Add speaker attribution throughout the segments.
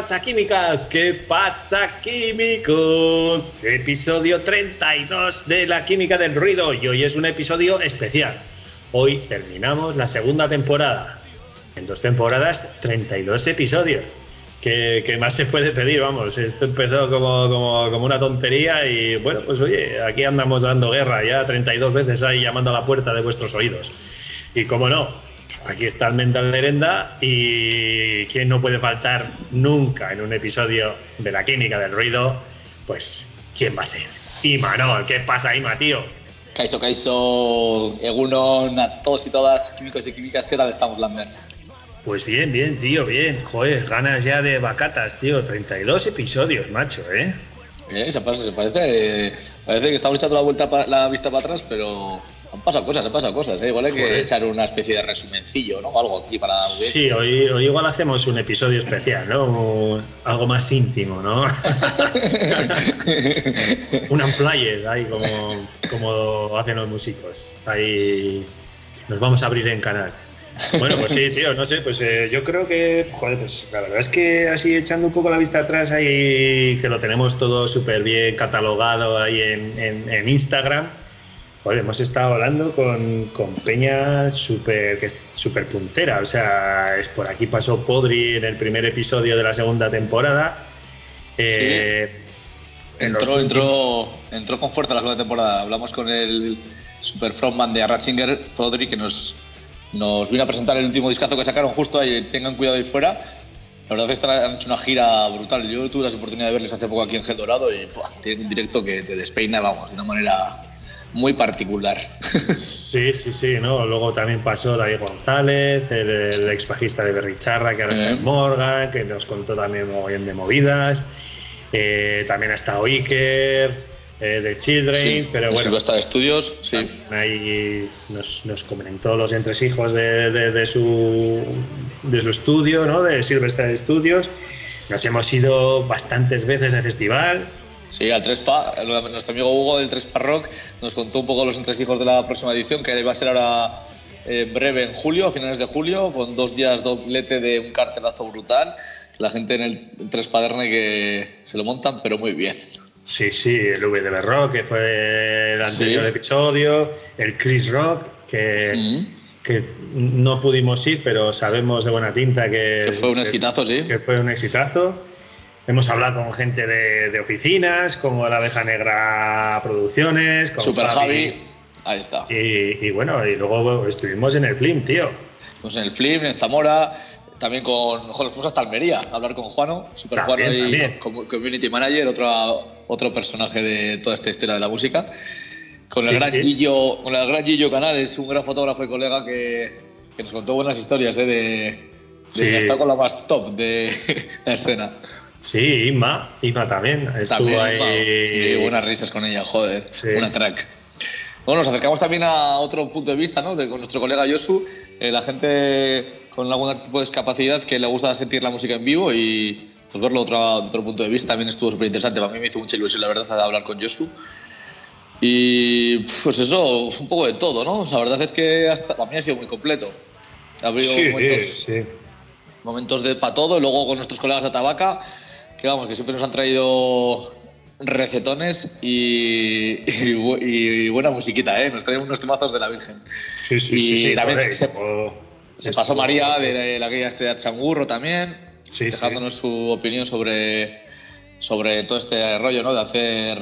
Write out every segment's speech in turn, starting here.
Speaker 1: pasa, químicas? ¿Qué pasa, químicos? Episodio 32 de la química del ruido y hoy es un episodio especial. Hoy terminamos la segunda temporada. En dos temporadas, 32 episodios. ¿Qué, qué más se puede pedir? Vamos, esto empezó como, como, como una tontería y bueno, pues oye, aquí andamos dando guerra ya 32 veces ahí llamando a la puerta de vuestros oídos. Y como no, Aquí está el Mental Merenda y quien no puede faltar nunca en un episodio de la química del ruido, pues ¿quién va a ser? Imanol, ¿qué pasa, Ima, tío?
Speaker 2: Kaiso, Kaiso, Egunon, a todos y todas, químicos y químicas, ¿qué tal estamos, Lambert?
Speaker 1: Pues bien, bien, tío, bien. Joder, ganas ya de vacatas, tío. 32 episodios, macho, ¿eh?
Speaker 2: Eh, se, pasa, se parece, eh, parece que estamos echando la, vuelta pa- la vista para atrás, pero han pasado cosas, han pasado cosas. ¿eh? Igual hay que
Speaker 1: Joder.
Speaker 2: echar una especie de resumencillo, ¿no? O algo aquí para.
Speaker 1: Sí, hoy, hoy igual hacemos un episodio especial, ¿no? Algo más íntimo, ¿no? un unplugged, ahí como, como hacen los músicos. Ahí nos vamos a abrir en canal. Bueno, pues sí, tío, no sé, pues eh, yo creo que, joder, pues la verdad es que así echando un poco la vista atrás ahí, que lo tenemos todo súper bien catalogado ahí en, en- en Instagram, joder, hemos estado hablando con, con Peña súper que es súper puntera, o sea, es por aquí pasó Podri en el primer episodio de la segunda temporada. Eh, los
Speaker 2: Entró, entró, entró con fuerza la segunda temporada. Hablamos con el super frontman de Ratzinger, Podri, que nos, nos vino a presentar el último discazo que sacaron justo ahí, tengan cuidado ahí fuera. La verdad es que han hecho una gira brutal. Yo tuve la oportunidad de verles hace poco aquí en Gel Dorado y ¡buah! tienen un directo que te despeina, vamos, de una manera muy particular.
Speaker 1: Sí, sí, sí, ¿no? Luego también pasó David González, el, el ex bajista de Berricharra, que ahora está
Speaker 2: Eh.
Speaker 1: en Morgan, que nos contó también mogollón de movidas. Eh, también ha estado Iker, eh, de Children,
Speaker 2: Sí,
Speaker 1: pero
Speaker 2: en
Speaker 1: bueno,
Speaker 2: Silvestre Studios, sí.
Speaker 1: ahí nos, nos comentó los entresijos de, de, de su, de su estudio, ¿no? De Silvestre Studios. Nos hemos ido bastantes veces de festival.
Speaker 2: Sí, al Trespa, nuestro amigo Hugo del Trespa Rock nos contó un poco los entresijos de la próxima edición, que va a ser ahora en breve, en julio, a finales de julio, con dos días doblete de un cartelazo brutal. La gente en el Derne que se lo montan, pero muy bien.
Speaker 1: Sí, sí, el VDB Rock, que fue el
Speaker 2: Sí.
Speaker 1: anterior episodio, el Chris Rock, que,
Speaker 2: Mm.
Speaker 1: que no pudimos ir, pero sabemos de buena tinta que,
Speaker 2: Que fue un exitazo, sí.
Speaker 1: que fue un exitazo. Hemos hablado con gente de, de oficinas, como la Abeja Negra Producciones, con
Speaker 2: Super. Javi, ahí está.
Speaker 1: Y, y bueno, y luego estuvimos en el Flim, tío.
Speaker 2: Estamos en el Flim, en Zamora, también con. Joder, fuimos hasta Almería a hablar con Juano, Super
Speaker 1: También,
Speaker 2: Juano y
Speaker 1: también.
Speaker 2: Community Manager, otro, otro personaje de toda esta historia de la música. Con el,
Speaker 1: Sí,
Speaker 2: gran
Speaker 1: sí.
Speaker 2: Gillo, con el gran Gillo Canales, un gran fotógrafo y colega que, que nos contó buenas historias ¿eh? de, de
Speaker 1: Sí.
Speaker 2: que está con la más top de la escena.
Speaker 1: Sí, Inma, Inma también. Estuvo
Speaker 2: También,
Speaker 1: ahí.
Speaker 2: y buenas risas con ella, joder,
Speaker 1: Sí.
Speaker 2: una crack. Bueno, nos acercamos también a otro punto de vista, ¿no? De, con nuestro colega Yosu, eh, la gente con algún tipo de discapacidad que le gusta sentir la música en vivo y pues verlo de otro, otro punto de vista también estuvo súper interesante. Para mí me hizo mucha ilusión, la verdad, de hablar con Yosu. Y pues eso, un poco de todo, ¿no? La verdad es que hasta, para mí ha sido muy completo. Ha habido
Speaker 1: Sí,
Speaker 2: momentos
Speaker 1: sí.
Speaker 2: momentos de para todo y luego con nuestros colegas de Tabaca que vamos que siempre nos han traído recetones y, y bu- y buena musiquita eh nos traen unos temazos de la Virgen.
Speaker 1: Sí, sí,
Speaker 2: Y
Speaker 1: sí, sí,
Speaker 2: también se- pasó María de la aquella estrella de Changurro también
Speaker 1: Sí, sí.
Speaker 2: dejándonos su opinión sobre sobre todo este rollo no de hacer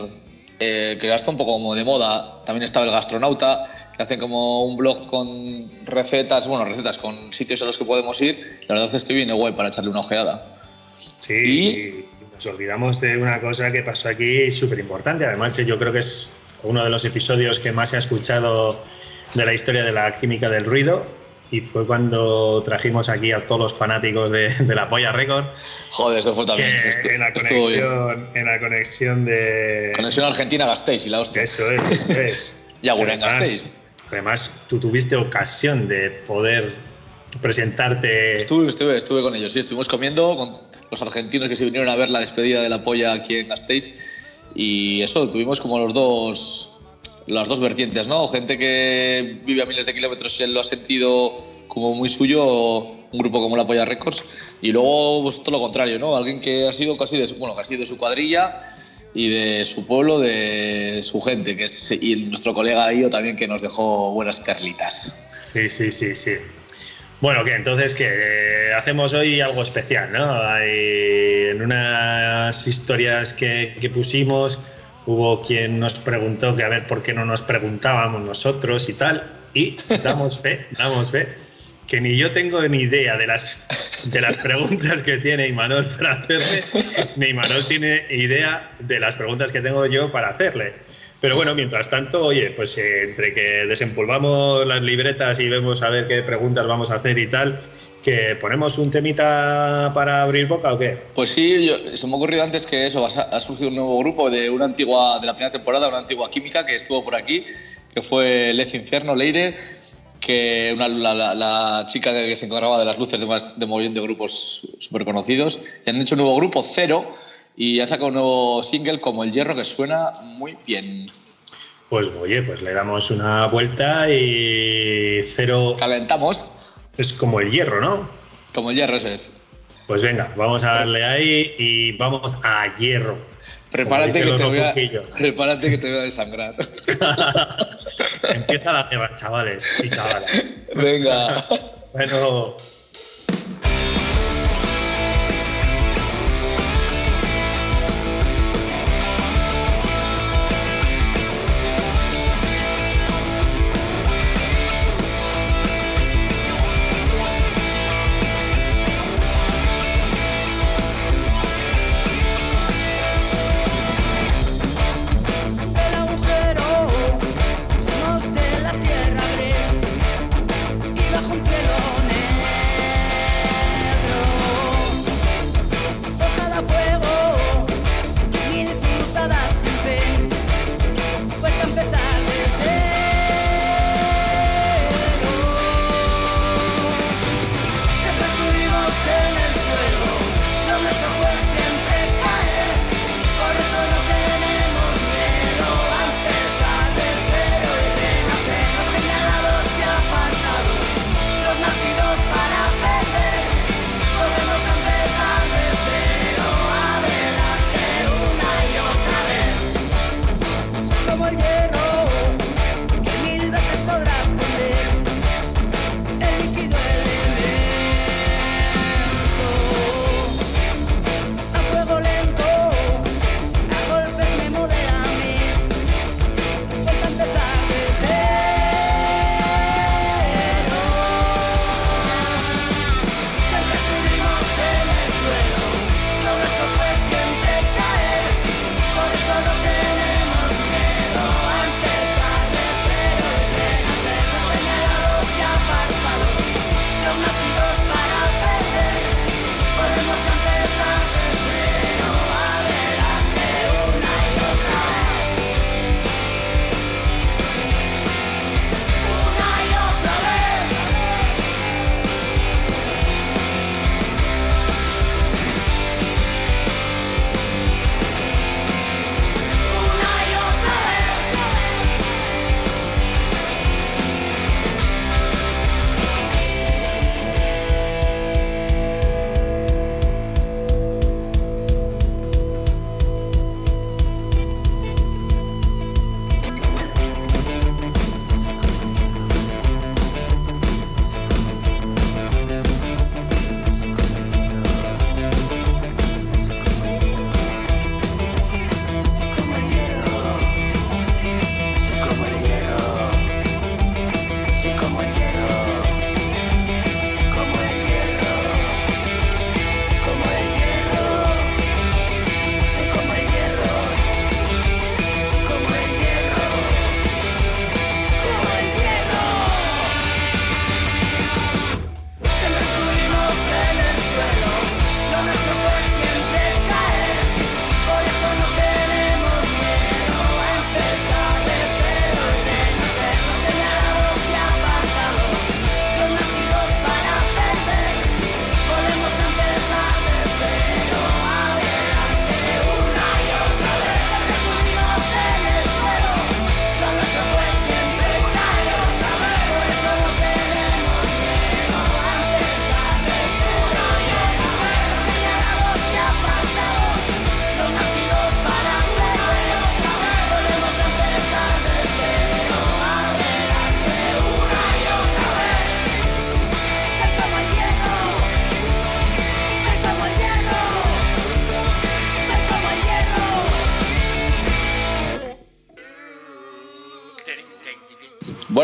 Speaker 2: eh, que ya está un poco como de moda también estaba el gastronauta que hace como un blog con recetas bueno recetas con sitios a los que podemos ir. La verdad es que viene guay para echarle una ojeada.
Speaker 1: Sí, nos olvidamos de una cosa que pasó aquí súper importante. Además, yo creo que es uno de los episodios que más se ha escuchado de la historia de la química del ruido. Y fue cuando trajimos aquí a todos los fanáticos de, de la Polla Record.
Speaker 2: Joder, eso fue también.
Speaker 1: en, la conexión, en la conexión de.
Speaker 2: Conexión Argentina-Gasteiz y la hostia.
Speaker 1: Eso es, eso es.
Speaker 2: Y
Speaker 1: Además-. Además, tú tuviste ocasión de poder presentarte.
Speaker 2: Estuve, estuve, estuve con ellos, sí, estuvimos comiendo con los argentinos que se vinieron a ver la despedida de la polla aquí en Gasteiz y eso, tuvimos como los dos, las dos vertientes, ¿no? Gente que vive a miles de kilómetros y lo ha sentido como muy suyo, un grupo como la Polla Records, y luego pues, todo lo contrario, ¿no? Alguien que ha sido casi de su, bueno, casi de su cuadrilla y de su pueblo, de su gente, que es y nuestro colega Io también que nos dejó buenas carlitas.
Speaker 1: Sí, sí, sí, sí. Bueno, que entonces que hacemos hoy algo especial, ¿no? Hay, en unas historias que, que, pusimos hubo quien nos preguntó que a ver por qué no nos preguntábamos nosotros y tal, y damos fe, damos fe que ni yo tengo ni idea de las, de las preguntas que tiene Imanol para hacerle, ni Imanol tiene idea de las preguntas que tengo yo para hacerle. Pero bueno, mientras tanto, oye, pues eh, entre que desempolvamos las libretas y vemos a ver qué preguntas vamos a hacer y tal, que ponemos un temita para abrir boca o qué?
Speaker 2: Pues sí, yo, se me ha ocurrido antes que eso, ha surgido un nuevo grupo de una antigua, de la primera temporada, una antigua química que estuvo por aquí, que fue Lez Infierno, Leire, que una, la, la, chica que se encargaba de las luces de, más, de movimiento de grupos súper conocidos, y han hecho un nuevo grupo, Cero, y han sacado un nuevo single como El Hierro que suena muy bien.
Speaker 1: Pues oye, pues le damos una vuelta y Cero...
Speaker 2: Calentamos.
Speaker 1: Es como el hierro, ¿no?
Speaker 2: Como el hierro, ese es.
Speaker 1: Pues venga, vamos a darle ahí y vamos a hierro.
Speaker 2: Prepárate que, te voy a, prepárate que te voy a desangrar.
Speaker 1: Empieza la guerra, chavales y chavales.
Speaker 2: Venga.
Speaker 1: Bueno.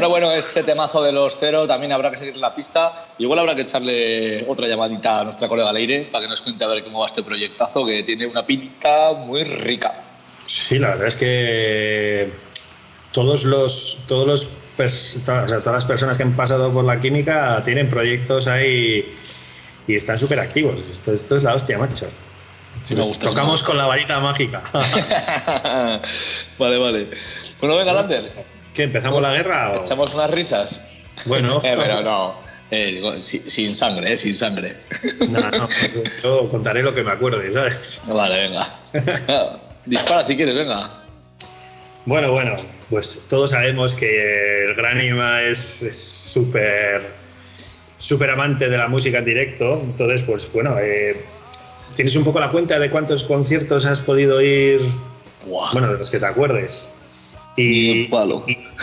Speaker 2: Bueno, bueno, ese temazo de los cero también habrá que seguir la pista. Igual habrá que echarle otra llamadita a nuestra colega Leire para que nos cuente a ver cómo va este proyectazo que tiene una pinta muy rica.
Speaker 1: Sí, la verdad es que todos los, todos los, todas las personas que han pasado por la química tienen proyectos ahí y están súper activos. Esto, esto, es la hostia, macho. tocamos con la varita mágica.
Speaker 2: vale, vale. Bueno, venga, Lander.
Speaker 1: ¿Qué, empezamos la guerra? O?
Speaker 2: ¿Echamos unas risas?
Speaker 1: Bueno.
Speaker 2: Eh, pero no. Eh, sin, sangre, eh, sin sangre.
Speaker 1: No, no, yo contaré lo que me acuerde, ¿sabes?
Speaker 2: Vale, venga. Dispara si quieres, venga.
Speaker 1: Bueno, bueno, pues todos sabemos que el Gran Ima es súper súper amante de la música en directo, entonces pues bueno, eh, ¿tienes un poco la cuenta de cuántos conciertos has podido ir? Bueno, de los que te acuerdes. Y,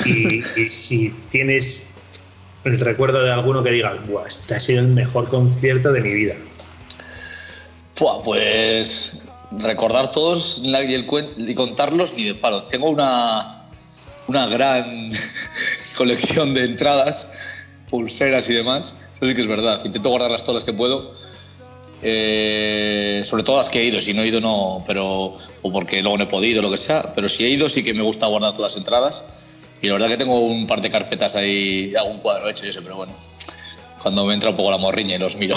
Speaker 1: y, si tienes el recuerdo de alguno que diga, Buah, este ha sido el mejor concierto de mi vida.
Speaker 2: pues recordar todos y, el y contarlos y de palo. Tengo una, una gran colección de entradas, pulseras y demás. Eso sí que es verdad. Intento guardarlas todas las que puedo. Eh, sobre todo las que he ido, si no he ido no, pero o porque luego no he podido, lo que sea, pero si he ido sí que me gusta guardar todas las entradas y la verdad que tengo un par de carpetas ahí, hago un cuadro hecho y eso, pero bueno, cuando me entra un poco la morriña y los miro.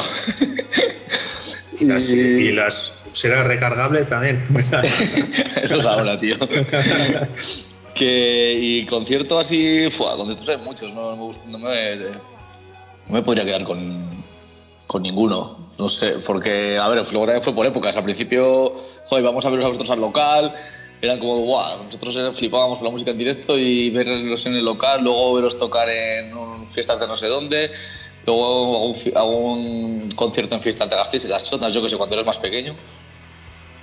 Speaker 1: y, las, y las serán recargables también.
Speaker 2: Eso es ahora, tío. que, y concierto así, fue, conciertos hay muchos, no, no, me, no, me, podría quedar con, con ninguno. No sé, porque, a ver, también fue por épocas. Al principio, joder, vamos a ver a vosotros al local. Eran como, guau, nosotros flipábamos con la música en directo y verlos en el local, luego verlos tocar en fiestas de no sé dónde, luego un, concierto en fiestas de Gasteiz, las chotas, yo que sé, cuando eres más pequeño.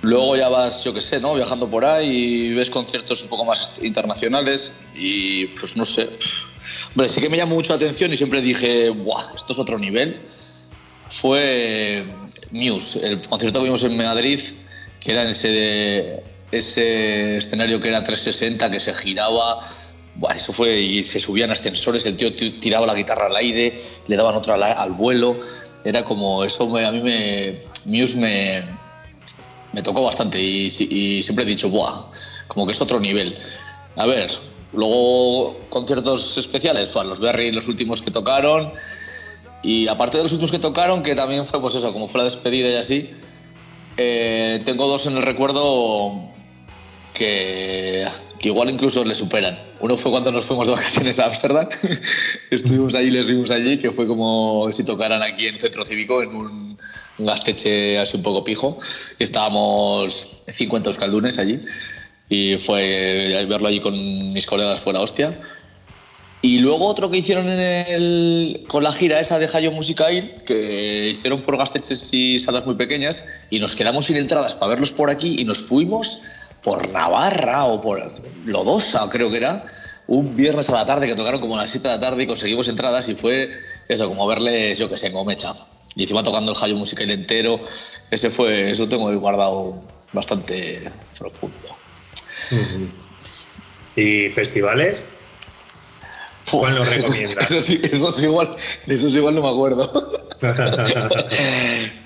Speaker 2: Luego ya vas, yo qué sé, ¿no? Viajando por ahí y ves conciertos un poco más internacionales y pues no sé. Hombre, sí que me llamó mucho la atención y siempre dije, ¡buah! Esto es otro nivel. Fue Muse, el concierto que vimos en Madrid, que era en ese, ese escenario que era 360, que se giraba. Buah, eso fue y se subían ascensores, el tío tiraba la guitarra al aire, le daban otra al vuelo. Era como, eso a mí me. Muse me me tocó bastante y, siempre he dicho, ¡buah! Como que es otro nivel. A ver, luego conciertos especiales, pues los Berry, los últimos que tocaron. Y aparte de los últimos que tocaron, que también fue pues eso, como fue la despedida y así, eh, tengo dos en el recuerdo que, que, igual incluso le superan. Uno fue cuando nos fuimos de vacaciones a Ámsterdam, estuvimos allí, les vimos allí, que fue como si tocaran aquí en Centro Cívico en un, gasteche así un poco pijo. Estábamos 50 euskaldunes allí y fue verlo allí con mis colegas fuera hostia. Y luego otro que hicieron en el, con la gira esa de Hayo Musicail, que hicieron por gasteches y salas muy pequeñas, y nos quedamos sin entradas para verlos por aquí y nos fuimos por Navarra o por Lodosa, creo que era, un viernes a la tarde que tocaron como a las 7 de la tarde y conseguimos entradas y fue eso, como verles, yo que sé, en Gomecha. Y encima tocando el Hayo Musical entero, ese fue, eso tengo guardado bastante profundo.
Speaker 1: ¿Y festivales? ¿Cuál nos recomiendas?
Speaker 2: Eso, sí, eso, es igual, eso es igual no me acuerdo.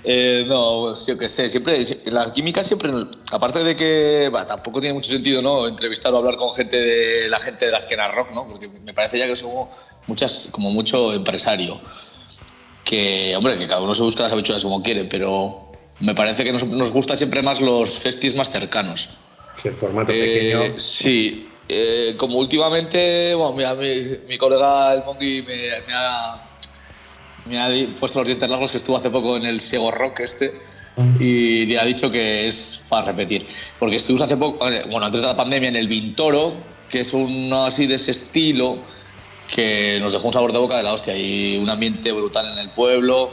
Speaker 2: eh, no, pues yo qué sé, siempre, la química siempre, aparte de que tampoco tiene mucho sentido ¿no? entrevistar o hablar con gente de la gente de la esquena rock, ¿no? porque me parece ya que somos muchas, como mucho empresario que, hombre, que cada uno se busca las habichuelas como quiere, pero me parece que nos, nos gusta siempre más los festis más cercanos.
Speaker 1: el formato pequeño.
Speaker 2: Sí, eh, como últimamente, bueno, mira, mi, mi, colega el Mongi me, me, ha, me, ha, puesto los dientes largos que estuvo hace poco en el Sego Rock este y ha dicho que es para repetir. Porque estuvimos hace poco, bueno, antes de la pandemia en el Vintoro, que es uno así de ese estilo que nos dejó un sabor de boca de la hostia y un ambiente brutal en el pueblo.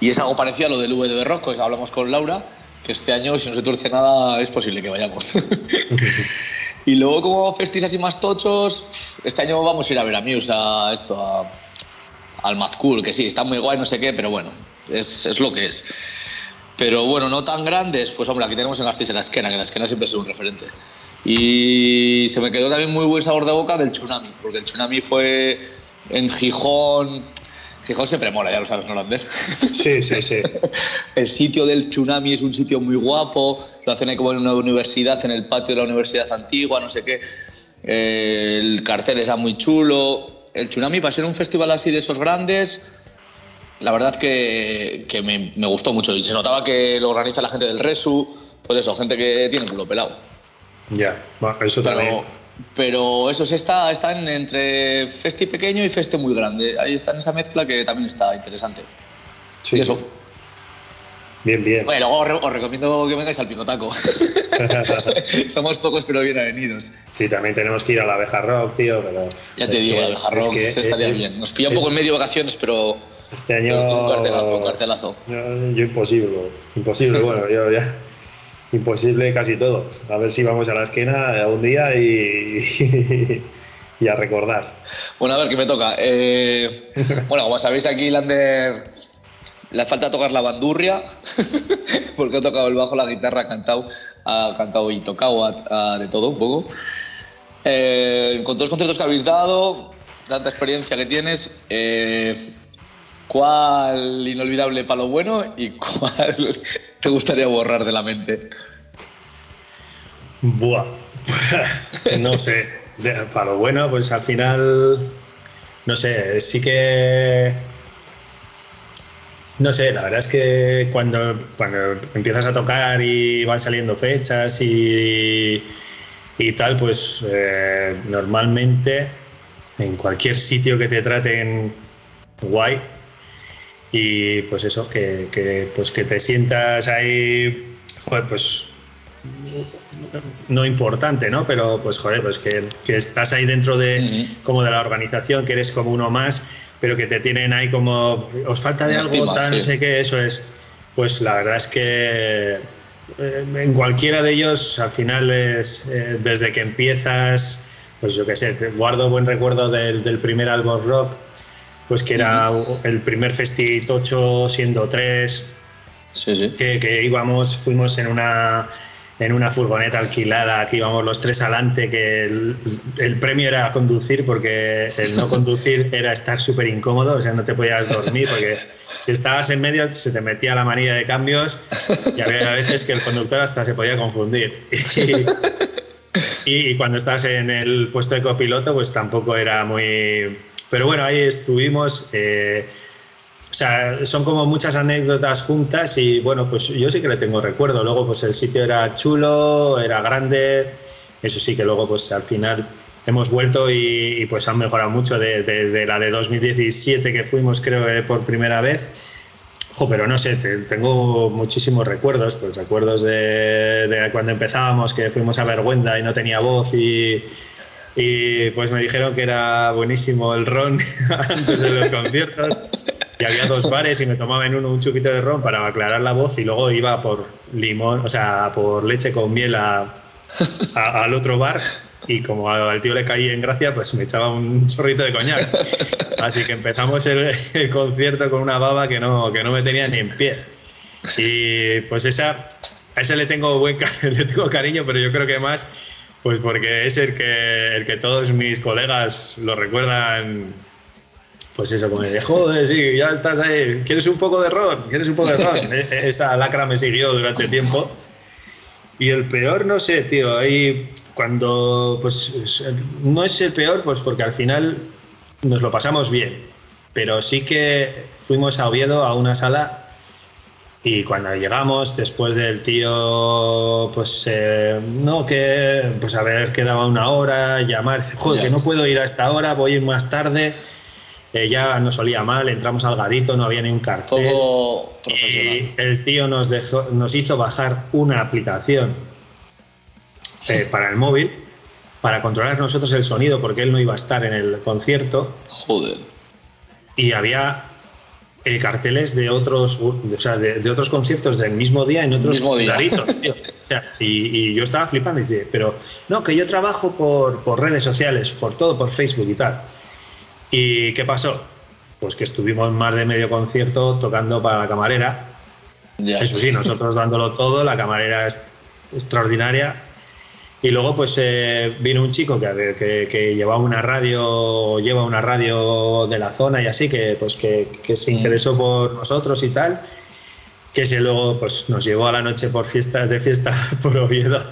Speaker 2: Y es algo parecido a lo del VDB Rock, que hablamos con Laura, que este año, si no se tuerce nada, es posible que vayamos. y luego, como festis así más tochos, este año vamos a ir a ver a Muse, a esto, a, al Mazcool, que sí, está muy guay, no sé qué, pero bueno, es, es lo que es. Pero bueno, no tan grandes, pues hombre, aquí tenemos en Gasteiz en la esquena, que la esquena siempre es un referente. Y se me quedó también muy buen sabor de boca del Tsunami, porque el Tsunami fue en Gijón. Gijón siempre mola, ya lo sabes, ¿no, Lander?
Speaker 1: Sí, sí, sí.
Speaker 2: el sitio del Tsunami es un sitio muy guapo, lo hacen ahí como en una universidad, en el patio de la universidad antigua, no sé qué. Eh, el cartel está muy chulo. El Tsunami, para ser un festival así de esos grandes, la verdad que, que me, me, gustó mucho. Y se notaba que lo organiza la gente del Resu, pues eso, gente que tiene culo pelado.
Speaker 1: Ya, bueno, eso
Speaker 2: pero,
Speaker 1: también.
Speaker 2: Pero esos está, están entre festi pequeño y festi muy grande. Ahí está en esa mezcla que también está interesante.
Speaker 1: Sí.
Speaker 2: Y eso.
Speaker 1: Bien, bien.
Speaker 2: Bueno, luego os recomiendo que vengáis al Pinotaco. Somos pocos pero bien avenidos.
Speaker 1: Sí, también tenemos que ir a la abeja rock, tío, pero...
Speaker 2: Ya te digo, la abeja rock, es que estaría
Speaker 1: es,
Speaker 2: bien. Nos pilla un poco en medio de vacaciones, pero...
Speaker 1: Este año...
Speaker 2: Pero un cartelazo, un cartelazo.
Speaker 1: Yo, yo imposible, imposible, bueno, yo ya... Imposible casi todo. A ver si vamos a la esquina un día y... y a recordar.
Speaker 2: Bueno, a ver, ¿qué me toca? Eh, bueno, como sabéis aquí, Lander le falta tocar la bandurria, porque ha tocado el bajo, la guitarra, ha cantado, ha cantado y tocado a, a de todo un poco. Eh, con todos los conciertos que habéis dado, tanta experiencia que tienes, eh, ¿cuál inolvidable para lo bueno y cuál te gustaría borrar de la mente?
Speaker 1: Buah, no sé. De, para lo bueno, pues al final, no sé, sí que no sé, la verdad es que cuando, cuando empiezas a tocar y van saliendo fechas y, y tal, pues eh, normalmente en cualquier sitio que te traten guay y pues eso, que, que, pues que te sientas ahí, joder, pues no importante, ¿no? Pero pues joder, pues que, que estás ahí dentro de uh -huh. como de la organización, que eres como uno más pero que te tienen ahí como, os falta de algo, tal, sí. no sé qué, eso es. Pues la verdad es que eh, en cualquiera de ellos, al final es, eh, desde que empiezas, pues yo qué sé, guardo buen recuerdo del, del primer álbum rock, pues que era el primer festi tocho siendo tres,
Speaker 2: sí, sí.
Speaker 1: Que, que íbamos, fuimos en una en una furgoneta alquilada, que íbamos los tres adelante, que el, el, premio era conducir, porque el no conducir era estar súper incómodo, o sea, no te podías dormir, porque si estabas en medio se te metía la manilla de cambios y había veces que el conductor hasta se podía confundir. Y, y, y cuando estás en el puesto de copiloto, pues tampoco era muy... Pero bueno, ahí estuvimos... Eh, o sea, son como muchas anécdotas juntas y bueno, pues yo sí que le tengo recuerdo. Luego, pues el sitio era chulo, era grande. Eso sí que luego, pues al final hemos vuelto y, pues han mejorado mucho de, la de 2017 que fuimos, creo que por primera vez. Jo, pero no sé, te, tengo muchísimos recuerdos, pues recuerdos de, de, cuando empezábamos, que fuimos a Vergüenza y no tenía voz y, y pues me dijeron que era buenísimo el ron antes de los conciertos y había dos bares y me tomaba en uno un chupito de ron para aclarar la voz y luego iba por limón, o sea, por leche con miel a, a, al otro bar y como al tío le caí en gracia, pues me echaba un chorrito de coñac. Así que empezamos el, el concierto con una baba que no, que no me tenía ni en pie. Y pues esa, a ese le tengo, buen, le tengo cariño, pero yo creo que más pues porque es el que, el que todos mis colegas lo recuerdan pues eso, como de joder, sí, ya estás ahí, ¿quieres un poco de ron? ¿Quieres un poco de ron? Esa lacra me siguió durante tiempo. Y el peor, no sé, tío, ahí cuando, pues, no es el peor, pues porque al final nos lo pasamos bien, pero sí que fuimos a Oviedo a una sala y cuando llegamos, después del tío, pues eh, no, que pues haber quedado una hora, llamar, joder, que no puedo ir a esta hora, voy a ir más tarde eh, ya nos olía mal, entramos al garito, no había ni un cartel.
Speaker 2: Todo
Speaker 1: y el tío nos, dejó, nos hizo bajar una aplicación eh, para el móvil para controlar nosotros el sonido porque él no iba a estar en el concierto.
Speaker 2: Joder.
Speaker 1: Y había eh, carteles de otros, o sea, de, de, otros conciertos del mismo día en otros tío. O sea, y, y, yo estaba flipando y dice, pero no, que yo trabajo por, por redes sociales, por todo, por Facebook y tal. ¿Y qué pasó? Pues que estuvimos más de medio concierto tocando para la camarera.
Speaker 2: Ya.
Speaker 1: Eso sí, nosotros dándolo todo, la camarera es extraordinaria. Y luego pues eh, vino un chico que, que, que, llevaba una radio, lleva una radio de la zona y así, que pues que, que se interesó por nosotros y tal que se luego pues, nos llevó a la noche por fiestas de fiesta por Oviedo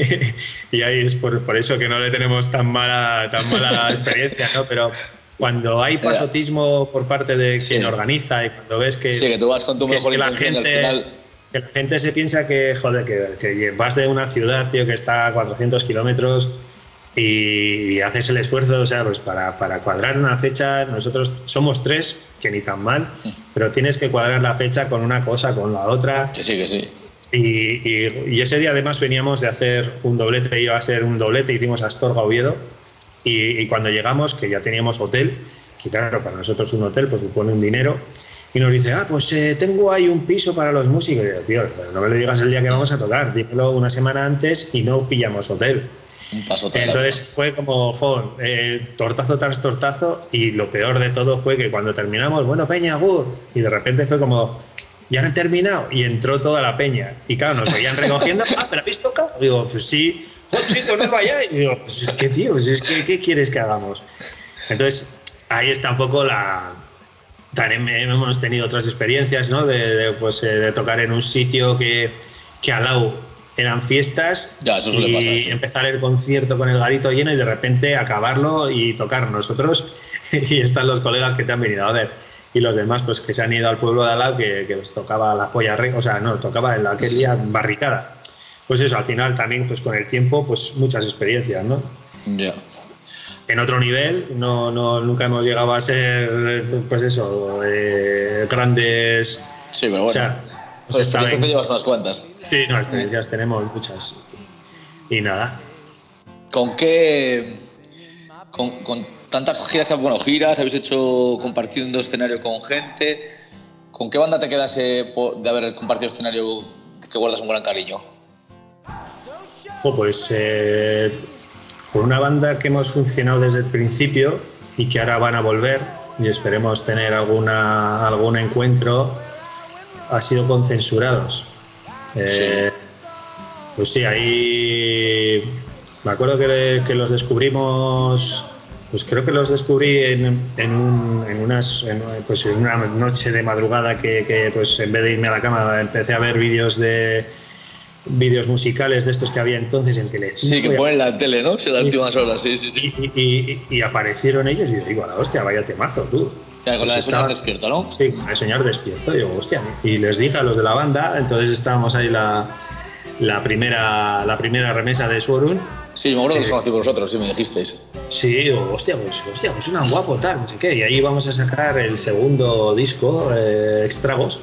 Speaker 1: y ahí es por, por, eso que no le tenemos tan mala tan mala experiencia ¿no? pero cuando hay pasotismo por parte de quien sí. organiza y cuando ves que
Speaker 2: sí que tú vas con tu mejor
Speaker 1: que la gente
Speaker 2: al final
Speaker 1: que la gente se piensa que joder que, que vas de una ciudad tío que está a 400 kilómetros y, y, haces el esfuerzo, o sea, pues para, para, cuadrar una fecha, nosotros somos tres, que ni tan mal, pero tienes que cuadrar la fecha con una cosa, con la otra.
Speaker 2: Que sí, que sí.
Speaker 1: Y, y, y ese día además veníamos de hacer un doblete, iba a ser un doblete, hicimos Astorga Oviedo, y, cuando llegamos, que ya teníamos hotel, que claro, para nosotros un hotel pues supone un dinero, y nos dice, ah, pues eh, tengo ahí un piso para los músicos. Y yo, tío, pero no me lo digas el día que vamos a tocar, dímelo una semana antes y no pillamos hotel. Entonces fue como fue, eh, tortazo tras tortazo y lo peor de todo fue que cuando terminamos, bueno, Peña, Gur, y de repente fue como, ya han terminado y entró toda la Peña. Y claro, nos veían recogiendo, ah, pero habéis tocado. Digo, pues sí, oh, chicos, no vayáis. Y digo, pues es que, tío, pues es que, ¿qué quieres que hagamos? Entonces, ahí está un poco la... También hemos tenido otras experiencias, ¿no? De, de pues, eh, de tocar en un sitio que, que al lado eran fiestas
Speaker 2: ya, eso
Speaker 1: y
Speaker 2: pasar, sí.
Speaker 1: empezar el concierto con el garito lleno y de repente acabarlo y tocar. Nosotros y están los colegas que te han venido a ver y los demás pues que se han ido al pueblo de al lado que, que les tocaba la polla o sea no tocaba en aquel día barricada. Pues eso al final también pues con el tiempo pues muchas experiencias no
Speaker 2: ya
Speaker 1: en otro nivel no, no nunca hemos llegado a ser pues eso eh, grandes
Speaker 2: sí pero bueno
Speaker 1: o sea,
Speaker 2: pues está bien. que llevas unas cuantas.
Speaker 1: Sí, no, experiencias tenemos muchas. Y nada.
Speaker 2: ¿Con qué. Con, con, tantas giras que bueno, giras, habéis hecho compartiendo escenario con gente. ¿Con qué banda te quedas eh, de haber compartido escenario que guardas un gran cariño?
Speaker 1: Oh, pues eh, con una banda que hemos funcionado desde el principio y que ahora van a volver y esperemos tener alguna, algún encuentro ha sido con censurados. Eh, sí. Pues sí, ahí me acuerdo que, que, los descubrimos, pues creo que los descubrí en, en, un, en unas, en, pues en una noche de madrugada que, que, pues en vez de irme a la cama empecé a ver vídeos de vídeos musicales de estos que había entonces en Telecinco.
Speaker 2: Sí, que ponen la tele, ¿no? Sí, las últimas horas, sí, sí, sí.
Speaker 1: Y, y, y, aparecieron ellos y yo digo, la hostia, vaya temazo, tú.
Speaker 2: Ya, con la de soñar estaba, despierto, ¿no?
Speaker 1: Sí, con la de soñar despierto. Digo, hostia. Y les dije a los de la banda, entonces estábamos ahí la, la primera, la primera remesa de Suorun.
Speaker 2: Sí, me acuerdo que los conocí por vosotros, sí me dijisteis.
Speaker 1: Sí, digo, hostia, pues, hostia, pues una guapo, tal, no sé qué. Y ahí vamos a sacar el segundo disco, eh, Extragos.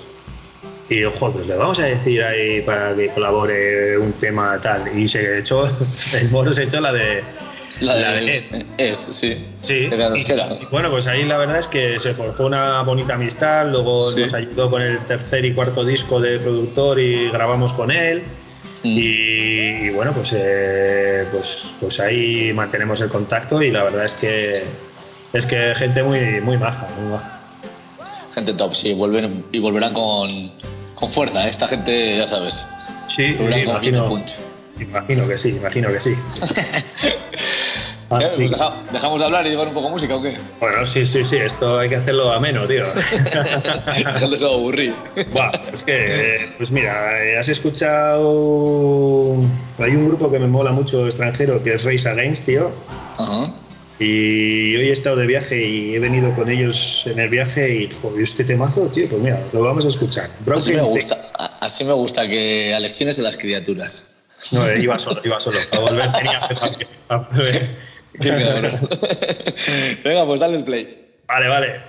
Speaker 1: Y joder, pues le vamos a decir ahí para que colabore un tema tal. Y se echó, el moro se echó la de
Speaker 2: la de, la de es. es. sí.
Speaker 1: Sí. Y, y, bueno, pues ahí la verdad es que se forjó una bonita amistad, luego sí. nos ayudó con el tercer y cuarto disco de productor y grabamos con él. Mm. Y, y, bueno, pues, eh, pues, pues ahí mantenemos el contacto y la verdad es que es que gente muy, muy maja, muy maja.
Speaker 2: Gente top, sí, vuelven y volverán con, con fuerza, ¿eh? esta gente, ya sabes.
Speaker 1: Sí, imagino, imagino que sí, imagino que sí.
Speaker 2: Así. Pues deja, ¿Dejamos de hablar y llevar un poco de música o qué?
Speaker 1: Bueno, sí, sí, sí, esto hay que hacerlo ameno, tío.
Speaker 2: no se aburrir.
Speaker 1: Buah, es que, pues mira, has escuchado. Hay un grupo que me mola mucho extranjero que es Race Against, tío.
Speaker 2: Ajá.
Speaker 1: Y hoy he estado de viaje y he venido con ellos en el viaje y, joder, este temazo, tío, pues mira, lo vamos a escuchar.
Speaker 2: Broken así me gusta, así me gusta que a lecciones de las criaturas.
Speaker 1: No, eh, iba solo, iba solo. A volver tenía que
Speaker 2: Venga, pues dale el play.
Speaker 1: Vale, vale.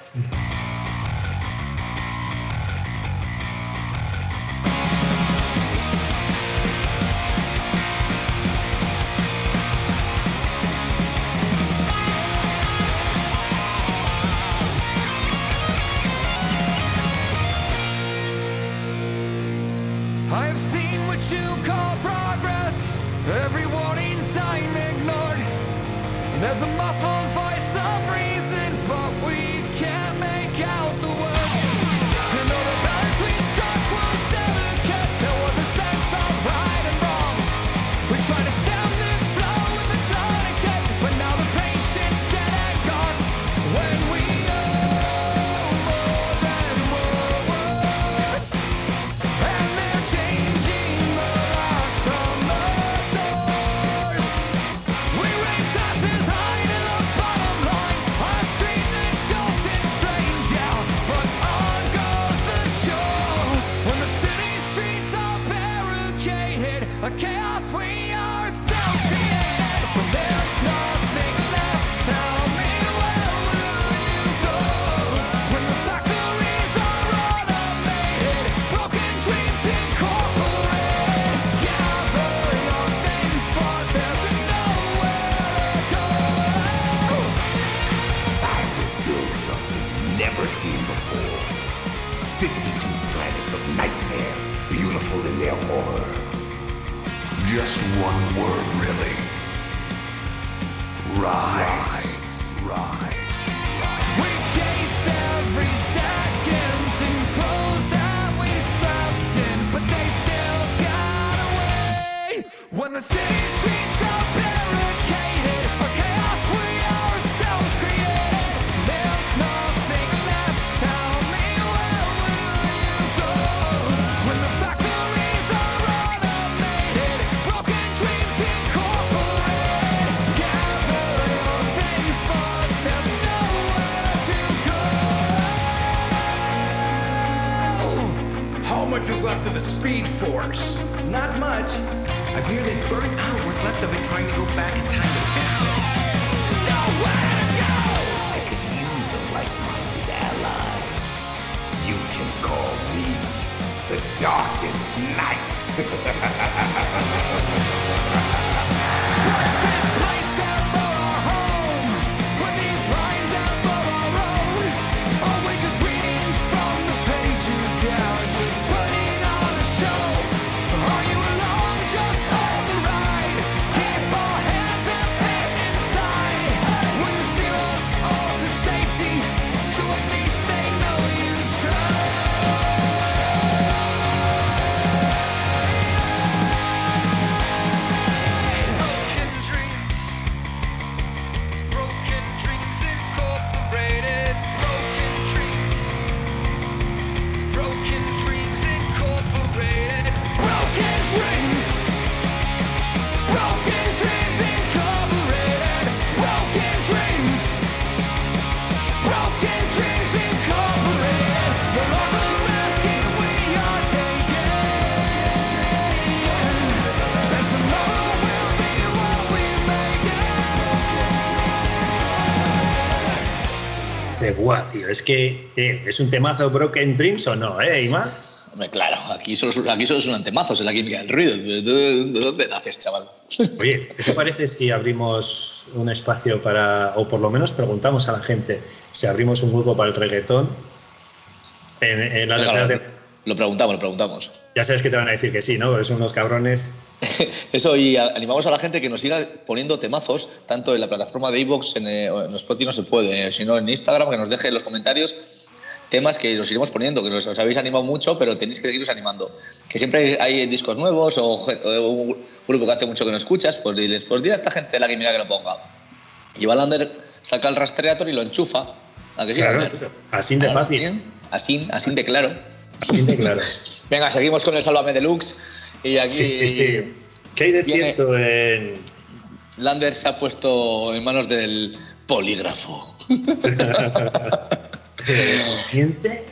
Speaker 1: Guau, tío. Es que eh, es un temazo Broken Dreams o no, ¿eh, Ima?
Speaker 2: Hombre, claro, aquí solo, aquí solo son antemazos en la química del ruido. ¿De, de- de dónde naces, chaval?
Speaker 1: Oye, ¿qué te parece si abrimos un espacio para, o por lo menos preguntamos a la gente, si abrimos un hueco para el reggaetón en, en la letra
Speaker 2: lo, preguntamos, lo preguntamos.
Speaker 1: Ya sabes que te van a decir que sí, ¿no? Porque son unos cabrones.
Speaker 2: Eso, y animamos a la gente que nos siga poniendo temazos, tanto en la plataforma de iVoox, en, eh, en Spotify no se puede, eh, sino en Instagram, que nos deje en los comentarios temas que los iremos poniendo, que los, os habéis animado mucho, pero tenéis que seguiros animando. Que siempre hay, hay discos nuevos o, o un grupo que hace mucho que no escuchas, pues diles, pues dile a esta gente de la química que lo ponga. Y va Lander, saca el rastreator y lo enchufa. ¿A que sí,
Speaker 1: Claro, así de fácil.
Speaker 2: ¿sí? Así, así de claro.
Speaker 1: Claro.
Speaker 2: Venga, seguimos con el Sálvame Deluxe. Y aquí
Speaker 1: Sí, sí, sí. ¿Qué hay de cierto en,
Speaker 2: Lander se ha puesto en manos del polígrafo.
Speaker 1: ¿Siente?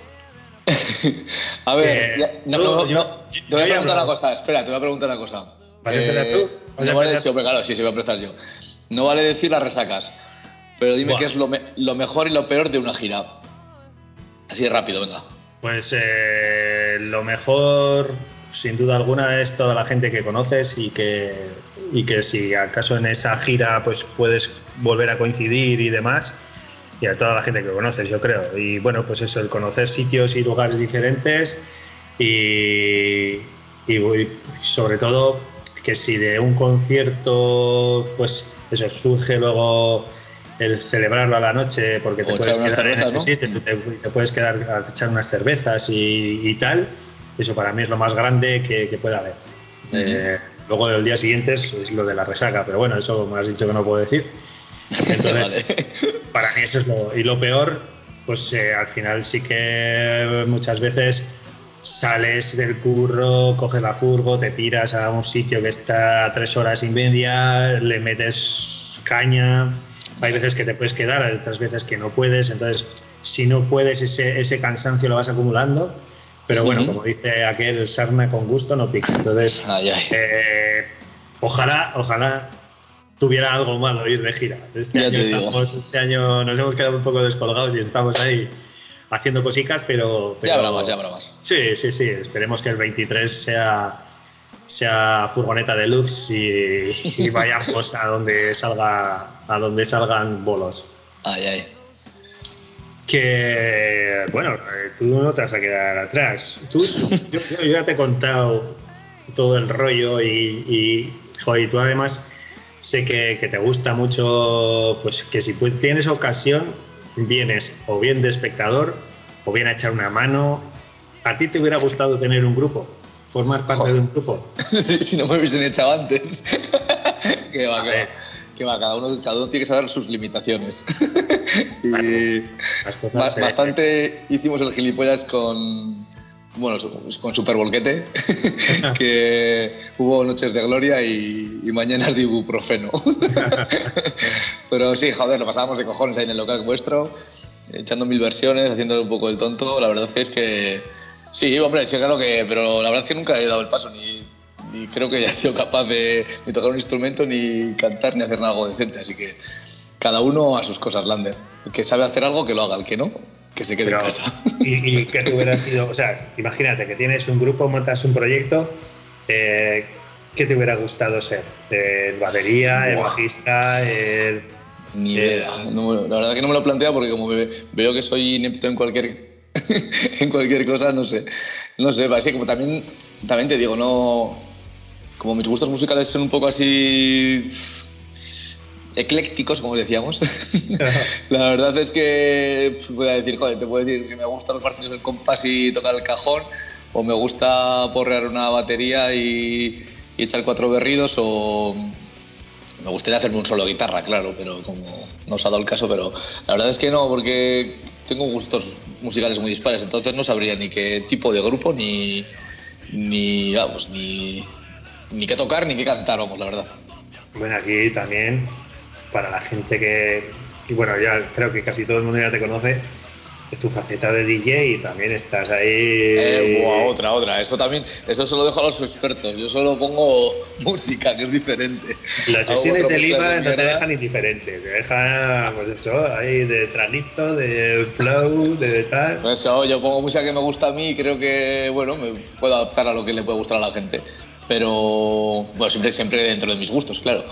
Speaker 2: A ver,
Speaker 1: Eh,
Speaker 2: ya- no, no,
Speaker 1: yo-
Speaker 2: no,
Speaker 1: yo-
Speaker 2: te voy a preguntar una cosa, espera, te voy a preguntar una cosa. Eh,
Speaker 1: ¿Vas a empezar tú? ¿Vas a
Speaker 2: no vale, hombre, claro, sí, sí, voy a empezar yo. No vale decir las resacas, pero dime qué es lo, me- lo mejor y lo peor de una gira. Así de rápido, venga.
Speaker 1: Pues eh, lo mejor, sin duda alguna, es toda la gente que conoces y que, y que si acaso en esa gira pues puedes volver a coincidir y demás, y a toda la gente que conoces, yo creo. Y bueno, pues eso, el conocer sitios y lugares diferentes y, y sobre todo que si de un concierto, pues eso surge luego el celebrarlo a la noche porque te
Speaker 2: O
Speaker 1: puedes quedar
Speaker 2: cervezas, ¿no?
Speaker 1: sitio, te, te puedes quedar a echar unas cervezas y, y tal. Eso para mí es lo más grande que, que puede haber. Eh, luego el día siguiente es, es lo de la resaca, pero bueno, eso me has dicho que no puedo decir. Entonces,
Speaker 2: Vale.
Speaker 1: para mí eso es lo. Y lo peor, pues eh, al final sí que muchas veces sales del curro, coges la furgo, te tiras a un sitio que está a tres horas y media, le metes caña. Hay veces que te puedes quedar, hay otras veces que no puedes. Entonces, si no puedes, ese, ese cansancio lo vas acumulando. Pero bueno, como dice aquel, sarna con gusto no pica. Entonces,
Speaker 2: Ay, ay.
Speaker 1: eh, ojalá, ojalá tuviera algo malo ir de gira. Este
Speaker 2: Ya
Speaker 1: año, estamos- este año nos hemos quedado un poco descolgados y estamos ahí haciendo cositas, pero, pero
Speaker 2: Ya habrá más, ya habrá más.
Speaker 1: Sí, sí, sí. Esperemos que el 23 sea sea furgoneta deluxe y, y vayamos a donde salga a donde salgan bolos.
Speaker 2: Ay, ay.
Speaker 1: que, bueno, eh, tú no te vas a quedar atrás. Tú, yo, yo ya te he contado todo el rollo y, y, joder, y tú además sé que, que te gusta mucho, pues que si tienes ocasión, vienes o bien de espectador o bien a echar una mano. ¿A ti te hubiera gustado tener un grupo? ¿Formar parte
Speaker 2: Joder.
Speaker 1: de un grupo?
Speaker 2: si, no me hubiesen echado antes. que va,
Speaker 1: ver.
Speaker 2: va. Que va, cada uno, cada uno tiene que saber sus limitaciones. y
Speaker 1: Las
Speaker 2: bastante hicimos el gilipollas con. Bueno, su- con Super Volquete, que hubo noches de gloria y, y mañanas de ibuprofeno. Pero sí, joder, lo pasábamos de cojones ahí en el local vuestro, echando mil versiones, haciendo un poco el tonto. La verdad es que sí, hombre, sí, claro que. Pero la verdad es que nunca he dado el paso, ni, ni creo que haya sido capaz de ni tocar un instrumento, ni cantar, ni hacer algo decente. Así que cada uno a sus cosas, Lander. El que sabe hacer algo, que lo haga. El que no, que se quede
Speaker 1: Pero,
Speaker 2: en casa.
Speaker 1: y, y que te hubiera sido, o sea, imagínate que tienes un grupo, montas un proyecto, eh, ¿qué te hubiera gustado ser? ¿El batería, el bajista, el...
Speaker 2: Ni
Speaker 1: Eh,
Speaker 2: idea. No, la verdad que no me lo planteo porque como me- veo que soy inepto en cualquier en cualquier cosa, no sé. No sé, así como también también te digo, no como mis gustos musicales son un poco así eclécticos, como decíamos. la verdad es que voy a decir, joder, te puedo decir que me gustan los partidos del compás y tocar el cajón o me gusta porrear una batería y, y echar cuatro berridos o me gustaría hacerme un solo guitarra, claro, pero como no os ha dado el caso, pero la verdad es que no, porque tengo gustos musicales muy dispares, entonces no sabría ni qué tipo de grupo, ni, ni, vamos, ni, ni qué tocar, ni qué cantar, vamos, la verdad.
Speaker 1: Bueno, aquí también, para la gente que, y bueno, ya creo que casi todo el mundo ya te conoce, es tu faceta de DJ y también estás ahí...
Speaker 2: Eh, buah, otra, otra, eso también, eso se lo dejo a los expertos, yo solo pongo música, que es diferente.
Speaker 1: Las sesiones de Lima no te dejan indiferente, te dejan, pues eso, ahí de tranito, de flow, de tal.
Speaker 2: Por eso yo pongo música que me gusta a mí y creo que, bueno, me puedo adaptar a lo que le puede gustar a la gente. Pero, bueno, siempre, siempre dentro de mis gustos, claro.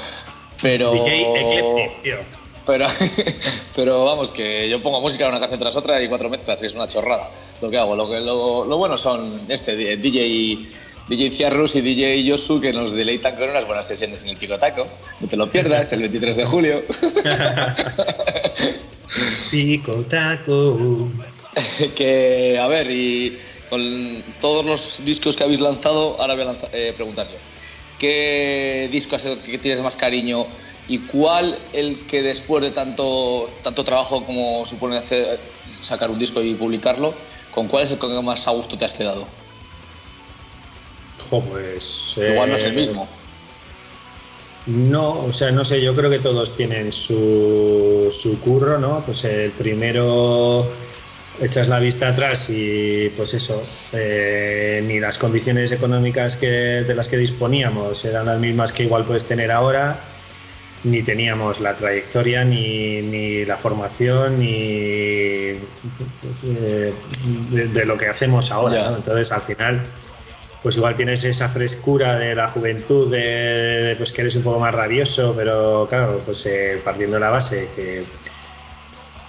Speaker 2: Pero...
Speaker 1: DJ Eclectic, tío.
Speaker 2: Pero, pero vamos, que yo pongo música una canción tras otra y cuatro mezclas, que es una chorrada lo que hago. Lo, que, lo, lo bueno son este DJ, DJ Ciarrus y DJ Yosu que nos deleitan con unas buenas sesiones en el Picotaco. No te lo pierdas, el 23 de julio.
Speaker 1: Pico taco.
Speaker 2: que, a ver, y con todos los discos que habéis lanzado, ahora voy a lanza- eh, preguntar yo. ¿Qué disco es el que tienes más cariño y cuál el que después de tanto, tanto trabajo como supone hacer, sacar un disco y publicarlo, con cuál es el que más a gusto te has quedado?
Speaker 1: Jo, pues.
Speaker 2: Igual no es
Speaker 1: eh,
Speaker 2: el mismo.
Speaker 1: No, o sea, no sé, yo creo que todos tienen su, su curro, ¿no? Pues el primero echas la vista atrás y pues eso, eh, ni las condiciones económicas que, de las que disponíamos eran las mismas que igual puedes tener ahora, ni teníamos la trayectoria, ni, ni la formación, ni pues, eh, de, de lo que hacemos ahora. Entonces al final pues igual tienes esa frescura de la juventud, de, de, pues que eres un poco más rabioso, pero claro, pues eh, partiendo de la base que,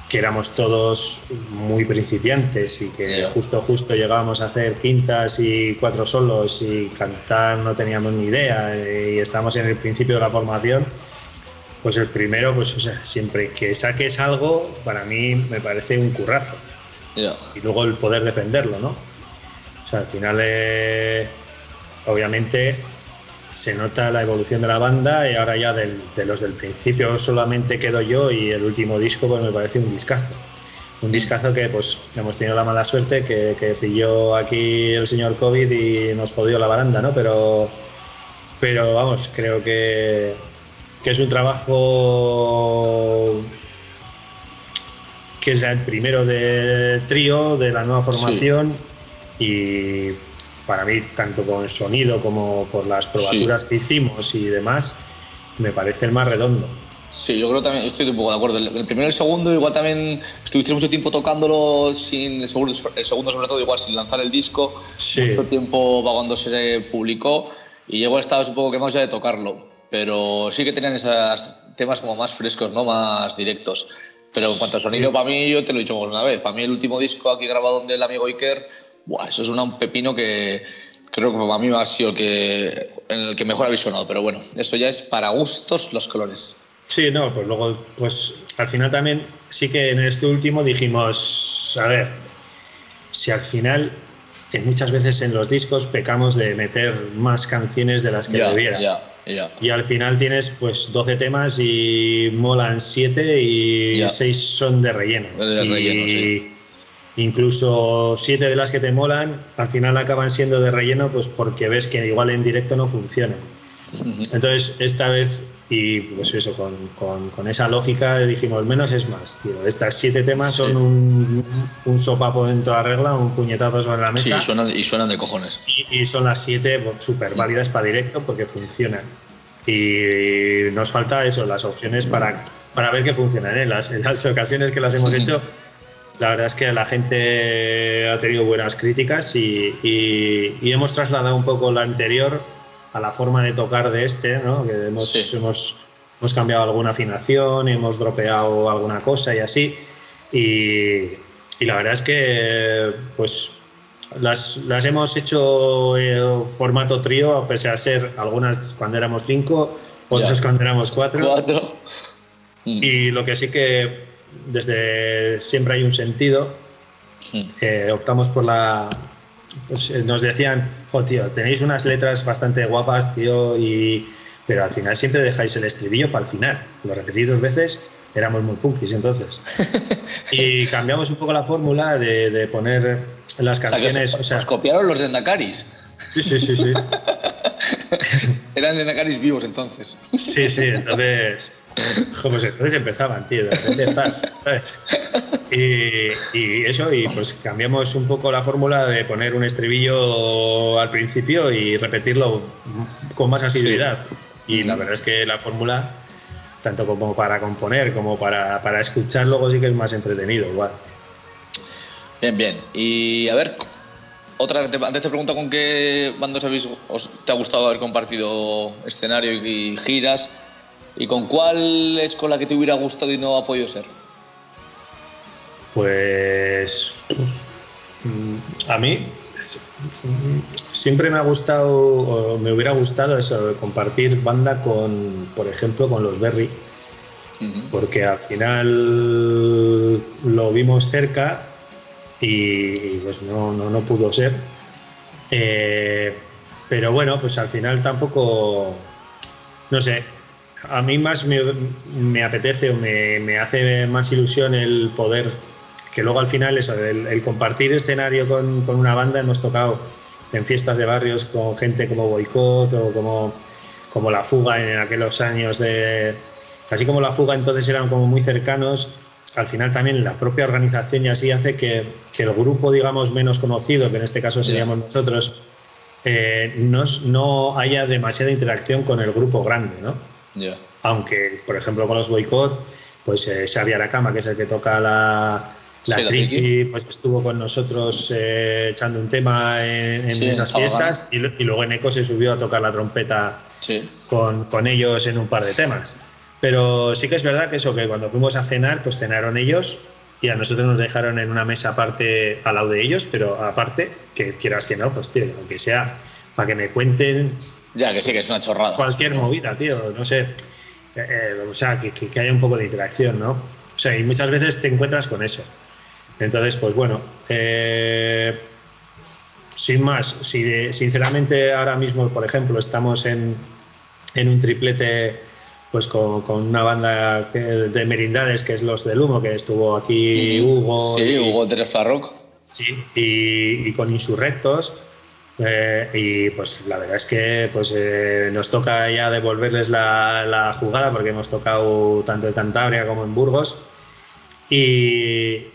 Speaker 1: que éramos todos muy principiantes y que justo justo llegábamos a hacer quintas y cuatro solos y cantar no teníamos ni idea eh, y estamos en el principio de la formación, pues el primero, pues o sea, siempre que saques algo, para mí me parece un currazo. Y luego el poder defenderlo, ¿no? O sea, al final, eh, obviamente, se nota la evolución de la banda y ahora ya del- de los del principio solamente quedo yo y el último disco pues me parece un discazo. Un discazo que pues hemos tenido la mala suerte que, que pilló aquí el señor COVID y nos jodió la baranda, ¿no? Pero, pero vamos, creo que, que es un trabajo que es el primero de trío de la nueva formación y para mí tanto con sonido como por las probaturas que hicimos y demás me parece el más redondo
Speaker 2: Sí, yo creo también, estoy un poco de acuerdo. El, el primero y el segundo, igual también estuviste mucho tiempo tocándolo sin el segundo, el segundo sobre todo, igual sin lanzar el disco.
Speaker 1: Sí.
Speaker 2: Mucho tiempo va cuando se publicó y igual estabas un poco quemados ya de tocarlo. Pero sí que tenían esos temas como más frescos, ¿no? Más directos. Pero en cuanto a sonido, para mí, yo te lo he dicho una vez, para mí el último disco aquí grabado del amigo Iker, buah, eso es una- un pepino que creo que para mí ha sido el que, en el que mejor habéis sonado. Pero bueno, eso ya es para gustos los colores.
Speaker 1: Sí, no, pues luego, pues al final también sí que en este último dijimos, a ver, si al final, que muchas veces en los discos pecamos de meter más canciones de las que debiera.
Speaker 2: ya, ya.
Speaker 1: Y al final tienes pues 12 temas y molan 7 y
Speaker 2: Ya.
Speaker 1: 6 son de relleno.
Speaker 2: De
Speaker 1: y
Speaker 2: relleno, sí.
Speaker 1: Incluso 7 de las que te molan al final acaban siendo de relleno pues porque ves que igual en directo no funcionan. Entonces esta vez y pues eso con, con- con esa lógica dijimos menos es más, tío. Estas 7 temas
Speaker 2: Sí.
Speaker 1: son un, un sopapo en toda regla, un puñetazo sobre la
Speaker 2: Sí,
Speaker 1: mesa
Speaker 2: suenan, y suenan de cojones.
Speaker 1: y, y son las 7 súper válidas para directo porque funcionan. Y nos falta eso, las opciones para, para ver que funcionan. ¿eh? Las, en las ocasiones que las hemos hecho, la verdad es que la gente ha tenido buenas críticas y, y- y hemos trasladado un poco la anterior a la forma de tocar de este, ¿no? que hemos,
Speaker 2: Sí.
Speaker 1: hemos, hemos cambiado alguna afinación, hemos dropeado alguna cosa y así. Y, y la verdad es que pues las, las hemos hecho eh, formato trío, pese a ser algunas cuando éramos cinco, otras
Speaker 2: Ya.
Speaker 1: cuando éramos cuatro.
Speaker 2: Cuatro. Mm.
Speaker 1: Y lo que sí que desde siempre hay un sentido,
Speaker 2: Mm.
Speaker 1: eh, optamos por la... pues, eh, nos decían, jo, tío, tenéis unas letras bastante guapas, tío, y... pero al final siempre dejáis el estribillo para el final. Lo repetís dos veces, éramos muy punkis entonces. y cambiamos un poco la fórmula de, de poner las
Speaker 2: O sea, que
Speaker 1: canciones...
Speaker 2: os,
Speaker 1: o sea,
Speaker 2: copiaron los Dendakaris.
Speaker 1: sí, sí, sí, sí.
Speaker 2: Eran vivos entonces.
Speaker 1: Sí, sí, entonces. Pues entonces empezaban, tío, de repente estás, ¿sabes? Y, y eso, y pues cambiamos un poco la fórmula de poner un estribillo al principio y repetirlo con más asiduidad. Y la verdad es que la fórmula, tanto como para componer como para, para escuchar, luego sí que es más entretenido, igual.
Speaker 2: Bien, bien. Y a ver, otra te- antes te pregunto con qué bandos habéis, os, te ha gustado haber compartido escenario y giras. ¿Y con cuál es con la que te hubiera gustado y no ha podido ser?
Speaker 1: Pues mm, a mí s- siempre me ha gustado, o me hubiera gustado eso, compartir banda con, por ejemplo, con los Berry, porque al final lo vimos cerca y, y, pues no, no, no pudo ser. Eh, pero bueno, pues al final tampoco, no sé, a mí más me, me apetece o me, me hace más ilusión el poder, que luego al final eso, el, el compartir escenario con, con una banda, hemos tocado en fiestas de barrios con gente como Boicot o como, como La Fuga en aquellos años de... Así como La Fuga entonces eran como muy cercanos, al final también la propia organización y así hace que, que el grupo, digamos, menos conocido, que en este caso seríamos nosotros, eh, no, no haya demasiada interacción con el grupo grande, ¿no?
Speaker 2: Ya.
Speaker 1: Aunque, por ejemplo, con los boicot, pues eh, Xavi Aracama, que es el que toca la, la
Speaker 2: Sí, la
Speaker 1: triqui, pues estuvo con nosotros eh, echando un tema en, en
Speaker 2: Sí,
Speaker 1: esas fiestas y, y luego en Eco se subió a tocar la trompeta
Speaker 2: Sí.
Speaker 1: con, con ellos en un par de temas. Pero sí que es verdad que eso, que cuando fuimos a cenar, pues cenaron ellos y a nosotros nos dejaron en una mesa aparte al lado de ellos, pero aparte, que quieras que no, pues tío, aunque sea para que me cuenten
Speaker 2: Ya, que sí, que es una chorrada.
Speaker 1: cualquier movida, tío, no sé. Eh, eh, o sea, que, que- haya un poco de interacción, ¿no? O sea, y muchas veces te encuentras con eso. Entonces, pues bueno, eh, sin más, si sinceramente ahora mismo, por ejemplo, estamos en, en un triplete pues con, con una banda de merindades que es Los del Humo, que estuvo aquí Hugo.
Speaker 2: Sí,
Speaker 1: y-
Speaker 2: Hugo Teres Farrock.
Speaker 1: Sí, y, y con insurrectos. Eh, y pues la verdad es que pues eh, nos toca ya devolverles la, la jugada porque hemos tocado tanto en Cantabria como en Burgos. Y,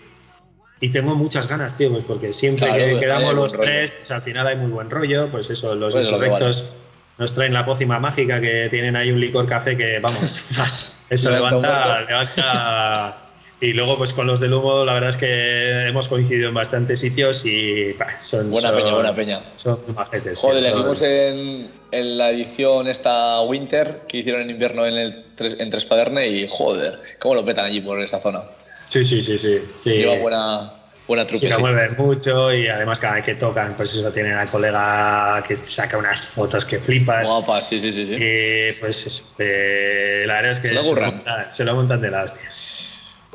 Speaker 1: y tengo muchas ganas, tío, pues porque siempre
Speaker 2: Claro,
Speaker 1: que quedamos los tres, pues al final hay muy buen rollo. Pues eso, los
Speaker 2: Pues lo
Speaker 1: insurrectos nos traen la pócima mágica que tienen ahí un licor café que, vamos, eso
Speaker 2: Levanta
Speaker 1: levanta y luego, pues con los del humo, la verdad es que hemos coincidido en bastantes sitios y bah, son.
Speaker 2: Buena
Speaker 1: son-
Speaker 2: peña, buena peña.
Speaker 1: Son majetes.
Speaker 2: Joder,
Speaker 1: tío,
Speaker 2: les vimos en, en la edición esta Winter que hicieron en invierno en, el, en Trespaderne y joder, cómo lo petan allí por esa zona.
Speaker 1: Sí, sí, sí, sí. sí.
Speaker 3: Lleva buena, buena trupe.
Speaker 1: Sí, lo
Speaker 3: sí.
Speaker 1: mueven mucho y además cada vez que tocan, pues eso tienen al colega que saca unas fotos que flipas.
Speaker 3: Guapa, sí, sí, sí. sí.
Speaker 1: Y pues eso, eh, la verdad es que
Speaker 3: Se lo curran.
Speaker 1: montan, se lo montan de la hostia.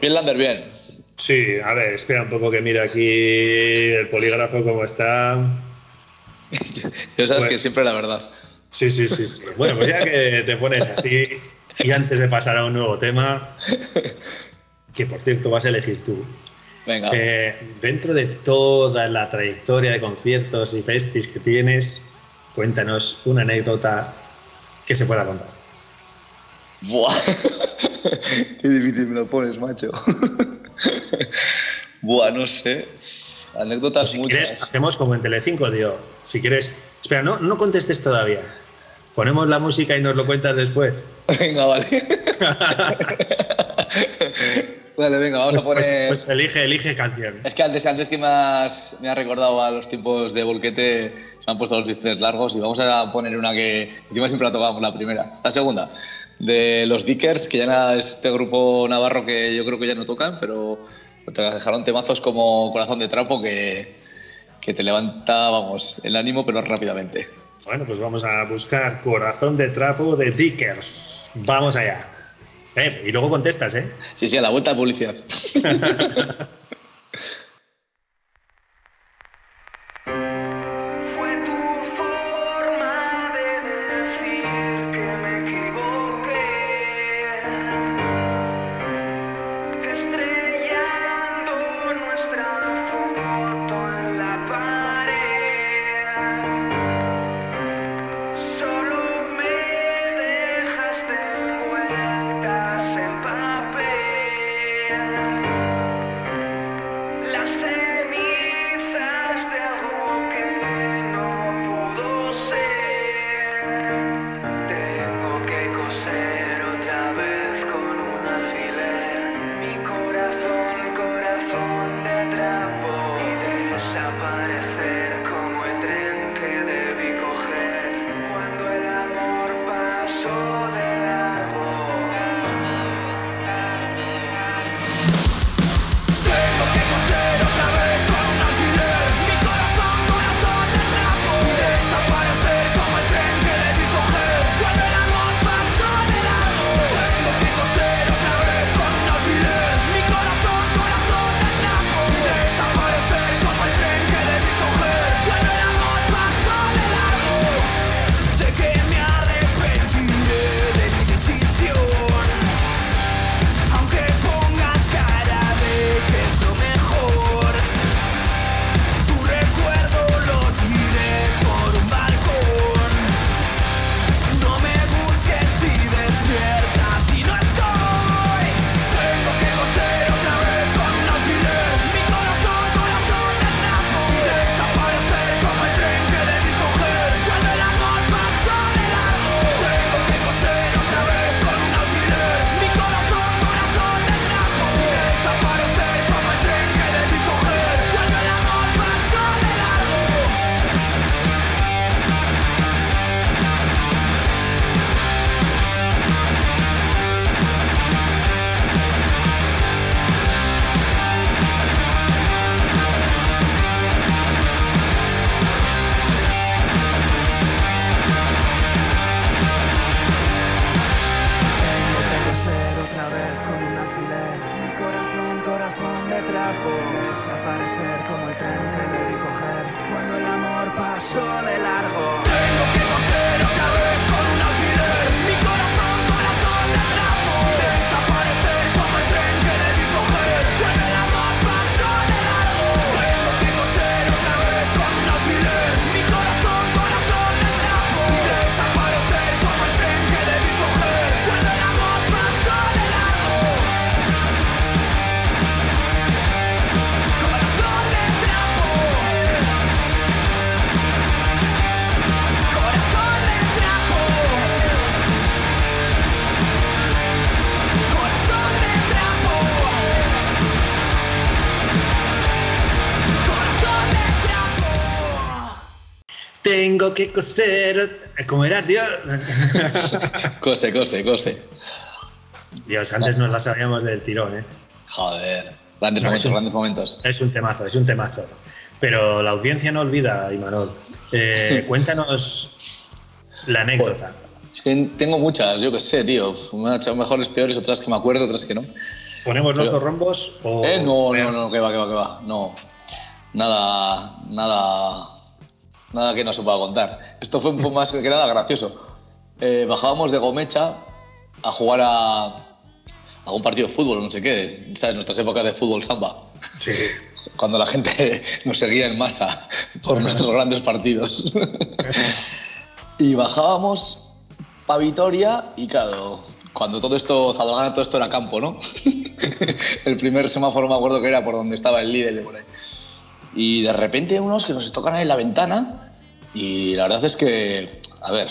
Speaker 3: Bien, Lander, bien.
Speaker 1: Sí, a ver, espera un poco que mire aquí el polígrafo cómo está.
Speaker 3: Ya sabes
Speaker 1: Pues-
Speaker 3: que siempre la verdad.
Speaker 1: Sí, sí, sí, sí. Bueno, pues ya que te pones así y antes de pasar a un nuevo tema, que por cierto vas a elegir tú.
Speaker 3: Venga.
Speaker 1: Eh, dentro de toda la trayectoria de conciertos y festis que tienes, cuéntanos una anécdota que se pueda contar.
Speaker 3: Buah. Qué difícil me lo pones, macho. Buah, no sé. Anécdotas
Speaker 1: Si
Speaker 3: muchas.
Speaker 1: quieres, hacemos como en Telecinco, tío. Si quieres, espera, no, no contestes todavía. Ponemos la música y nos lo cuentas después.
Speaker 3: Venga, vale. vale, venga, vamos
Speaker 1: Pues,
Speaker 3: a poner.
Speaker 1: pues- pues elige, elige canción.
Speaker 3: Es que antes, antes que me has, me has recordado a los tiempos de Volquete, se han puesto los distantes largos y vamos a poner una que encima siempre la tocamos, la primera. La segunda, de los Dickers, que ya na- es este grupo navarro que yo creo que ya no tocan, pero te dejaron temazos como Corazón de Trapo que, que te levanta, vamos, el ánimo, pero rápidamente.
Speaker 1: Bueno, pues vamos a buscar Corazón de Trapo de Dickers. Vamos allá. Eh, y luego contestas, ¿eh?
Speaker 3: Sí, sí, a la vuelta de publicidad.
Speaker 4: Que coser.
Speaker 1: ¿Cómo era, tío?
Speaker 3: Cose, cose, cose.
Speaker 1: Dios, antes nos la sabíamos del tirón, ¿eh?
Speaker 2: Joder. Grandes
Speaker 1: No,
Speaker 2: momentos,
Speaker 1: un-
Speaker 2: grandes momentos.
Speaker 1: Es un temazo, es un temazo. Pero la audiencia no olvida, Imanol. Eh, cuéntanos la anécdota.
Speaker 2: Es que tengo muchas, yo qué sé, tío. Me han echado mejores, peores, otras que me acuerdo, otras que no.
Speaker 1: ¿Ponemos los dos rombos o.?
Speaker 2: Eh, no, no, no, que va, que va, que va. No. Nada, nada. Nada que no se pueda contar. Esto fue un poco más que nada gracioso. Eh, bajábamos de Gomecha a jugar a, a un partido de fútbol, no sé qué. ¿Sabes? Nuestras épocas de fútbol samba.
Speaker 1: Sí.
Speaker 2: Cuando la gente nos seguía en masa por nuestros grandes partidos. y bajábamos para Vitoria y claro, cuando todo esto, Zadorgana, todo esto era campo, ¿no? el primer semáforo me acuerdo que era por donde estaba el líder de por ahí. Y de repente unos que nos tocan ahí en la ventana y la verdad es que, a ver,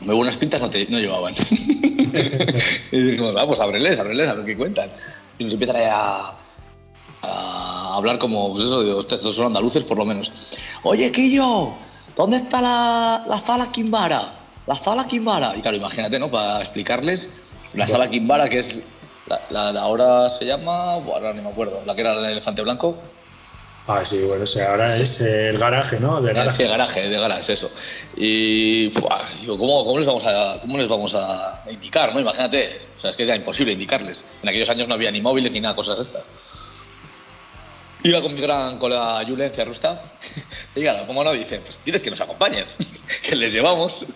Speaker 2: muy buenas pintas no, te- no llevaban. y dijimos, vamos, ábreles, ábreles, a ver qué cuentan. Y nos empiezan ahí a, a hablar como, pues eso, digo, "Hostia, estos son andaluces por lo menos. Oye, Quillo, ¿dónde está la, la sala Kimbara? La sala Kimbara. Y claro, imagínate, ¿no? Para explicarles, la sala Kimbara, que es, la, la- la ahora se llama, bueno, ahora ni me acuerdo, la que era el elefante blanco.
Speaker 1: Ah, sí, bueno, o sea, ahora es el garaje, ¿no? De garaje.
Speaker 2: Sí, de garaje, de garaje, eso. Y ¡fua! digo, ¿cómo, cómo les vamos a, ¿cómo les vamos a indicar? ¿no? Imagínate, o sea, es que era imposible indicarles. En aquellos años no había ni móviles ni nada, cosas estas. Iba con mi gran colega Julen Ciarrusta. Y claro, ¿cómo no? Dice, pues tienes que nos acompañen, que les llevamos.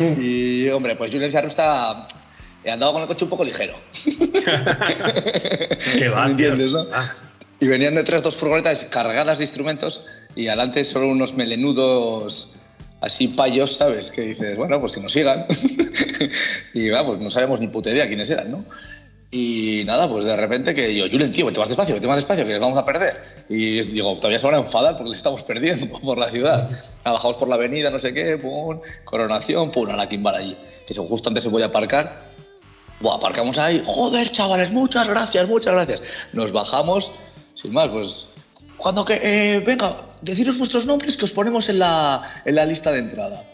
Speaker 2: Y hombre, pues Julen Ciarrusta andaba con el coche un poco ligero.
Speaker 1: Qué va,
Speaker 2: ¿Me entiendes, no?
Speaker 1: Ah,
Speaker 2: Y venían detrás dos furgonetas cargadas de instrumentos y adelante solo unos melenudos así payos, ¿sabes? Que dices, bueno, pues que nos sigan. y vamos, no sabemos ni puta idea quiénes eran, ¿no? Y nada, pues de repente que yo, Julen, tío, vete más despacio, vete más despacio, que les vamos a perder. Y digo, todavía se van a enfadar porque les estamos perdiendo por la ciudad. Bajamos por la avenida, no sé qué, pum, coronación, pum, a la Kimbal allí. Que justo antes se podía aparcar. Buah, aparcamos ahí. Joder, chavales, muchas gracias, muchas gracias. Nos bajamos, sin más, pues. Cuando que. eh, venga, deciros vuestros nombres que os ponemos en la, en la lista de entrada.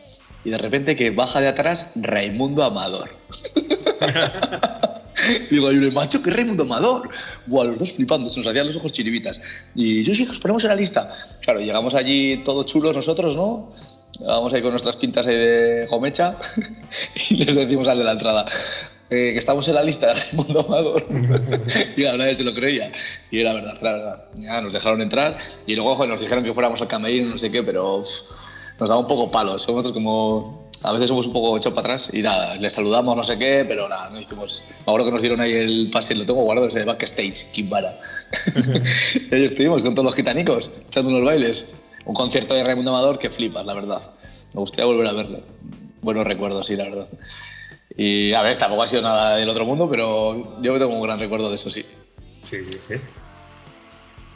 Speaker 2: Y de repente que baja de atrás Raimundo Amador. Digo, el macho, que Raimundo Amador. Buah, los dos flipando, se nos hacían los ojos chiribitas. Y yo sí, que os ponemos en la lista. Claro, llegamos allí todos chulos nosotros, ¿no? Vamos ahí con nuestras pintas ahí de gomecha y les decimos al de la entrada eh, que estamos en la lista de Raimundo Amador. y la verdad es que se lo creía. Y era verdad, era verdad. Ya nos dejaron entrar y luego joder, nos dijeron que fuéramos al camerino, no sé qué, pero uf, nos daba un poco palo. Somos como. A veces somos un poco echados para atrás y nada, les saludamos, no sé qué, pero nada, no hicimos. Me acuerdo que nos dieron ahí el pase, lo tengo guardado ese de backstage, Kimbara. y ahí estuvimos con todos los gitanicos, echando unos bailes. Un concierto de Raimundo Amador que flipas, la verdad. Me gustaría volver a verlo. Buenos recuerdos, sí, la verdad. Y a ver, tampoco ha sido nada del otro mundo, pero yo tengo un gran recuerdo de eso, sí.
Speaker 1: sí, sí, sí.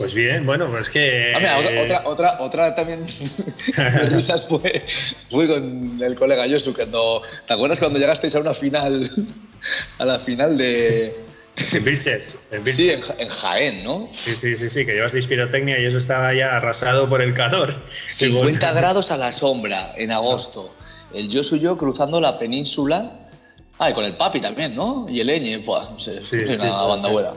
Speaker 1: Pues bien, bueno, pues que.
Speaker 2: Ah, mira, otra, otra, otra, otra también de risas fue, fue con el colega Josu cuando. ¿Te acuerdas cuando llegasteis a una final? A la final de.
Speaker 1: En Vilches. En
Speaker 2: Sí, en, Jaén, ¿no?
Speaker 1: Sí, sí, sí, sí, que llevasteis pirotecnia y eso estaba ya arrasado por el calor.
Speaker 2: 50 grados a la sombra en agosto. El Josu y yo cruzando la península. Ah, y con el papi también, ¿no? Y el Eñe, no sé,
Speaker 1: Sí, sí,
Speaker 2: una banda
Speaker 1: ser.
Speaker 2: buena.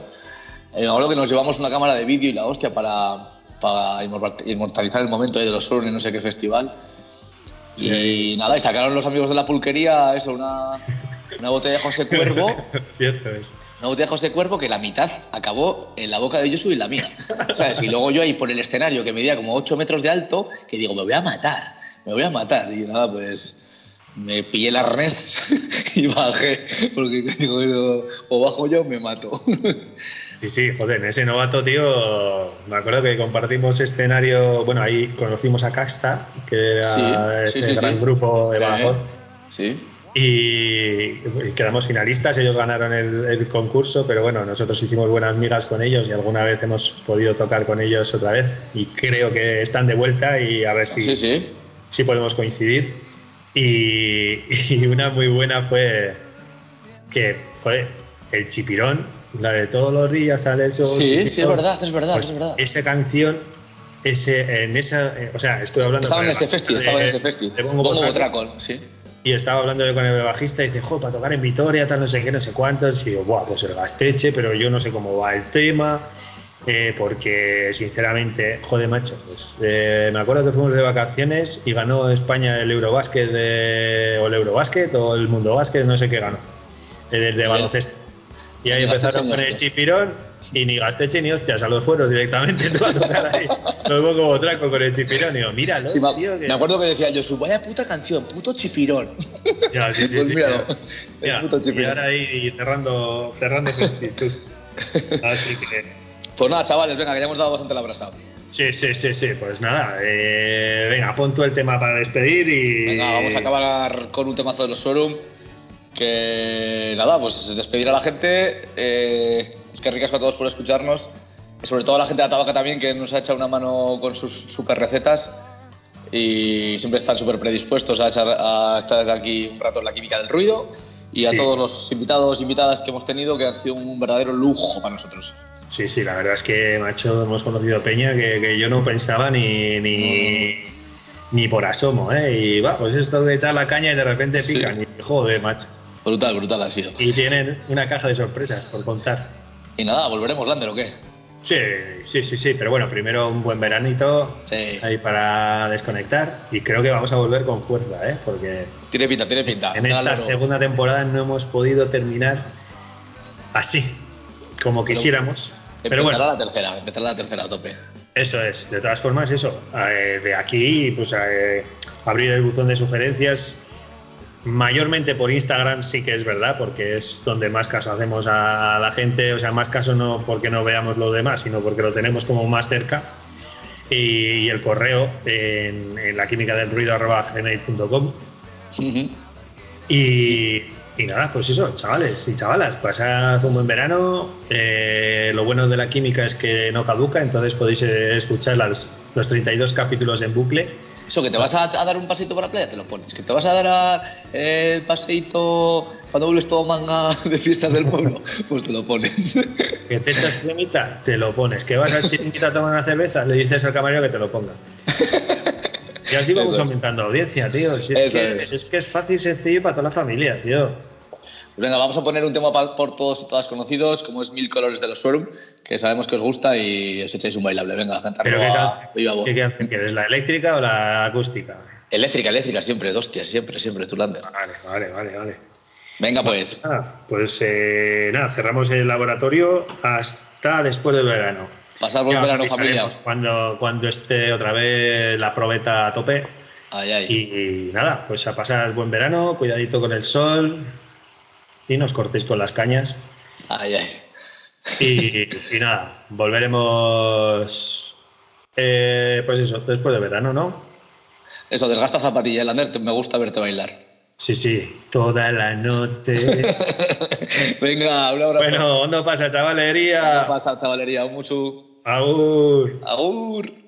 Speaker 2: Eh, me acuerdo que nos llevamos una cámara de vídeo y la hostia para, para inmortal- inmortalizar el momento de los Surne, no sé qué festival. Y nada, y sacaron los amigos de la pulquería eso, una, una botella de José Cuervo.
Speaker 1: Cierto es.
Speaker 2: Una botella de José Cuervo que la mitad acabó en la boca de Josu y la mía. ¿Sabes? Y luego yo ahí por el escenario que medía como 8 metros de alto, que digo, me voy a matar, me voy a matar. Y nada, pues me pillé el arnés y bajé, porque digo, "No, o bajo yo o me mato.
Speaker 1: Sí, sí, joder, en ese novato, tío, me acuerdo que compartimos escenario, bueno, ahí conocimos a Casta, que era
Speaker 2: Sí,
Speaker 1: ese
Speaker 2: sí,
Speaker 1: gran grupo de Badajoz,
Speaker 2: Sí.
Speaker 1: y quedamos finalistas, ellos ganaron el, el concurso, pero bueno, nosotros hicimos buenas migas con ellos y alguna vez hemos podido tocar con ellos otra vez y creo que están de vuelta y a ver si,
Speaker 2: Sí, sí.
Speaker 1: si podemos coincidir. Y, y una muy buena fue que, joder, el chipirón, la de todos los días sale el sol.
Speaker 2: Sí,
Speaker 1: chipirón.
Speaker 2: sí, es verdad, es verdad,
Speaker 1: Pues
Speaker 2: es verdad.
Speaker 1: Esa canción, ese, en esa, eh, o sea, estoy hablando.
Speaker 2: Estaba en ese festi, estaba en ese festi.
Speaker 1: Bongo Botraco.
Speaker 2: Botracol, sí.
Speaker 1: y estaba hablando con el bajista y dice, jo, para tocar en Vitoria, tal, no sé qué, no sé cuántos. Y yo, buah, pues el gasteche, pero yo no sé cómo va el tema. Eh, porque sinceramente, joder, macho, pues, eh, me acuerdo que fuimos de vacaciones y ganó España el Eurobásquet de- o el Eurobásquet o el Mundo Básquet, no sé qué ganó, el de
Speaker 2: Bien.
Speaker 1: baloncesto. Y ahí empezaron con el chipirón y ni gasteche ni hostias, a los fueros directamente tú a tocar ahí. Luego como traco con el chipirón y yo, míralo,
Speaker 2: Sí, me,
Speaker 1: tío. que-
Speaker 2: me acuerdo que decía Josu, vaya puta canción, puto chipirón.
Speaker 1: Ya, sí, sí,
Speaker 2: Pues
Speaker 1: sí,
Speaker 2: míralo,
Speaker 1: ya.
Speaker 2: el puto
Speaker 1: y
Speaker 2: chipirón.
Speaker 1: ahora ahí cerrando, cerrando. Así que,
Speaker 2: Pues nada, chavales, venga, que ya hemos dado bastante la brasa.
Speaker 1: sí, sí, sí, sí, pues nada, eh, venga, pon tú el tema para despedir y...
Speaker 2: Venga, vamos a acabar con un temazo de los Sorum. Que nada, pues despedir a la gente. eh, es que ricasco a todos por escucharnos. Y sobre todo a la gente de Atabaca también, que nos ha echado una mano con sus super recetas. Y siempre están súper predispuestos a, echar, a estar aquí un rato en la química del ruido. Y a
Speaker 1: Sí.
Speaker 2: todos los invitados invitadas que hemos tenido, que han sido un verdadero lujo para nosotros.
Speaker 1: Sí, sí, la verdad es que, macho, hemos conocido a Peña que, que yo no pensaba ni, ni, ni por asomo, ¿eh? Y va, pues esto de echar la caña y de repente
Speaker 2: Sí.
Speaker 1: pican. Y joder, macho.
Speaker 2: Brutal, brutal ha sido.
Speaker 1: Y tienen una caja de sorpresas por contar.
Speaker 2: Y nada, volveremos, Lander, ¿o qué?
Speaker 1: Sí, sí, sí, sí, pero bueno, primero un buen veranito
Speaker 2: Sí.
Speaker 1: ahí para desconectar y creo que vamos a volver con fuerza, ¿eh? Porque
Speaker 2: Tiene pinta, tiene pinta.
Speaker 1: en esta segunda temporada no hemos podido terminar así, como quisiéramos. Pero
Speaker 2: Empezará
Speaker 1: bueno,
Speaker 2: la tercera, empezará la tercera a tope.
Speaker 1: eso es, de todas formas, eso. eh, de aquí, pues eh, abrir el buzón de sugerencias. Mayormente por Instagram sí que es verdad, porque es donde más caso hacemos a la gente, o sea, más caso no porque no veamos lo demás, sino porque lo tenemos como más cerca. Y, y el correo en, en la química del ruido arroba gmail.com. Y, y nada, pues eso, chavales y chavalas, pasad un buen verano. Eh, lo bueno de la química es que no caduca, entonces podéis eh, escuchar las, los 32 capítulos en bucle.
Speaker 2: Eso, que te vas a, a dar un paseito por la playa, te lo pones. Que te vas a dar a- el paseito cuando vuelves todo manga de fiestas del pueblo, pues te lo pones.
Speaker 1: Que te echas cremita, te lo pones. Que vas al chiringuito a tomar una cerveza, le dices al camarero que te lo ponga. Y así vamos
Speaker 2: Eso es.
Speaker 1: aumentando audiencia, tío. Si es,
Speaker 2: Eso
Speaker 1: que,
Speaker 2: es.
Speaker 1: es que es fácil y sencillo para toda la familia, tío.
Speaker 2: Pues venga, vamos a poner un tema por todos y todas conocidos, como es Mil Colores de los Suerum, que sabemos que os gusta y os echáis un bailable. Venga, a cantarlo
Speaker 1: Pero ¿qué canción,
Speaker 2: viva voz.
Speaker 1: ¿qué canción quieres? ¿La eléctrica o la acústica?
Speaker 2: Eléctrica, eléctrica, siempre, hostia, siempre, siempre, Tulander.
Speaker 1: Vale, vale, vale, vale.
Speaker 2: Venga, pues.
Speaker 1: Nada, pues eh, nada, cerramos el laboratorio hasta después del verano.
Speaker 2: Pasad buen verano, familia.
Speaker 1: Cuando, cuando esté otra vez la probeta a tope.
Speaker 2: Ay, ay.
Speaker 1: Y, nada, pues a pasar buen verano, cuidadito con el sol y nos cortéis con las cañas.
Speaker 2: Ay, ay.
Speaker 1: Y, y nada, volveremos. eh, pues eso, después de verano, ¿no?
Speaker 2: Eso, desgasta zapatilla, Lander, me gusta verte bailar.
Speaker 1: Sí, sí, toda la noche.
Speaker 2: Venga, un abrazo.
Speaker 1: bueno, ¿dónde pasa, chavalería?
Speaker 2: ¿Qué pasa, chavalería? Mucho.
Speaker 1: Agur.
Speaker 2: Agur.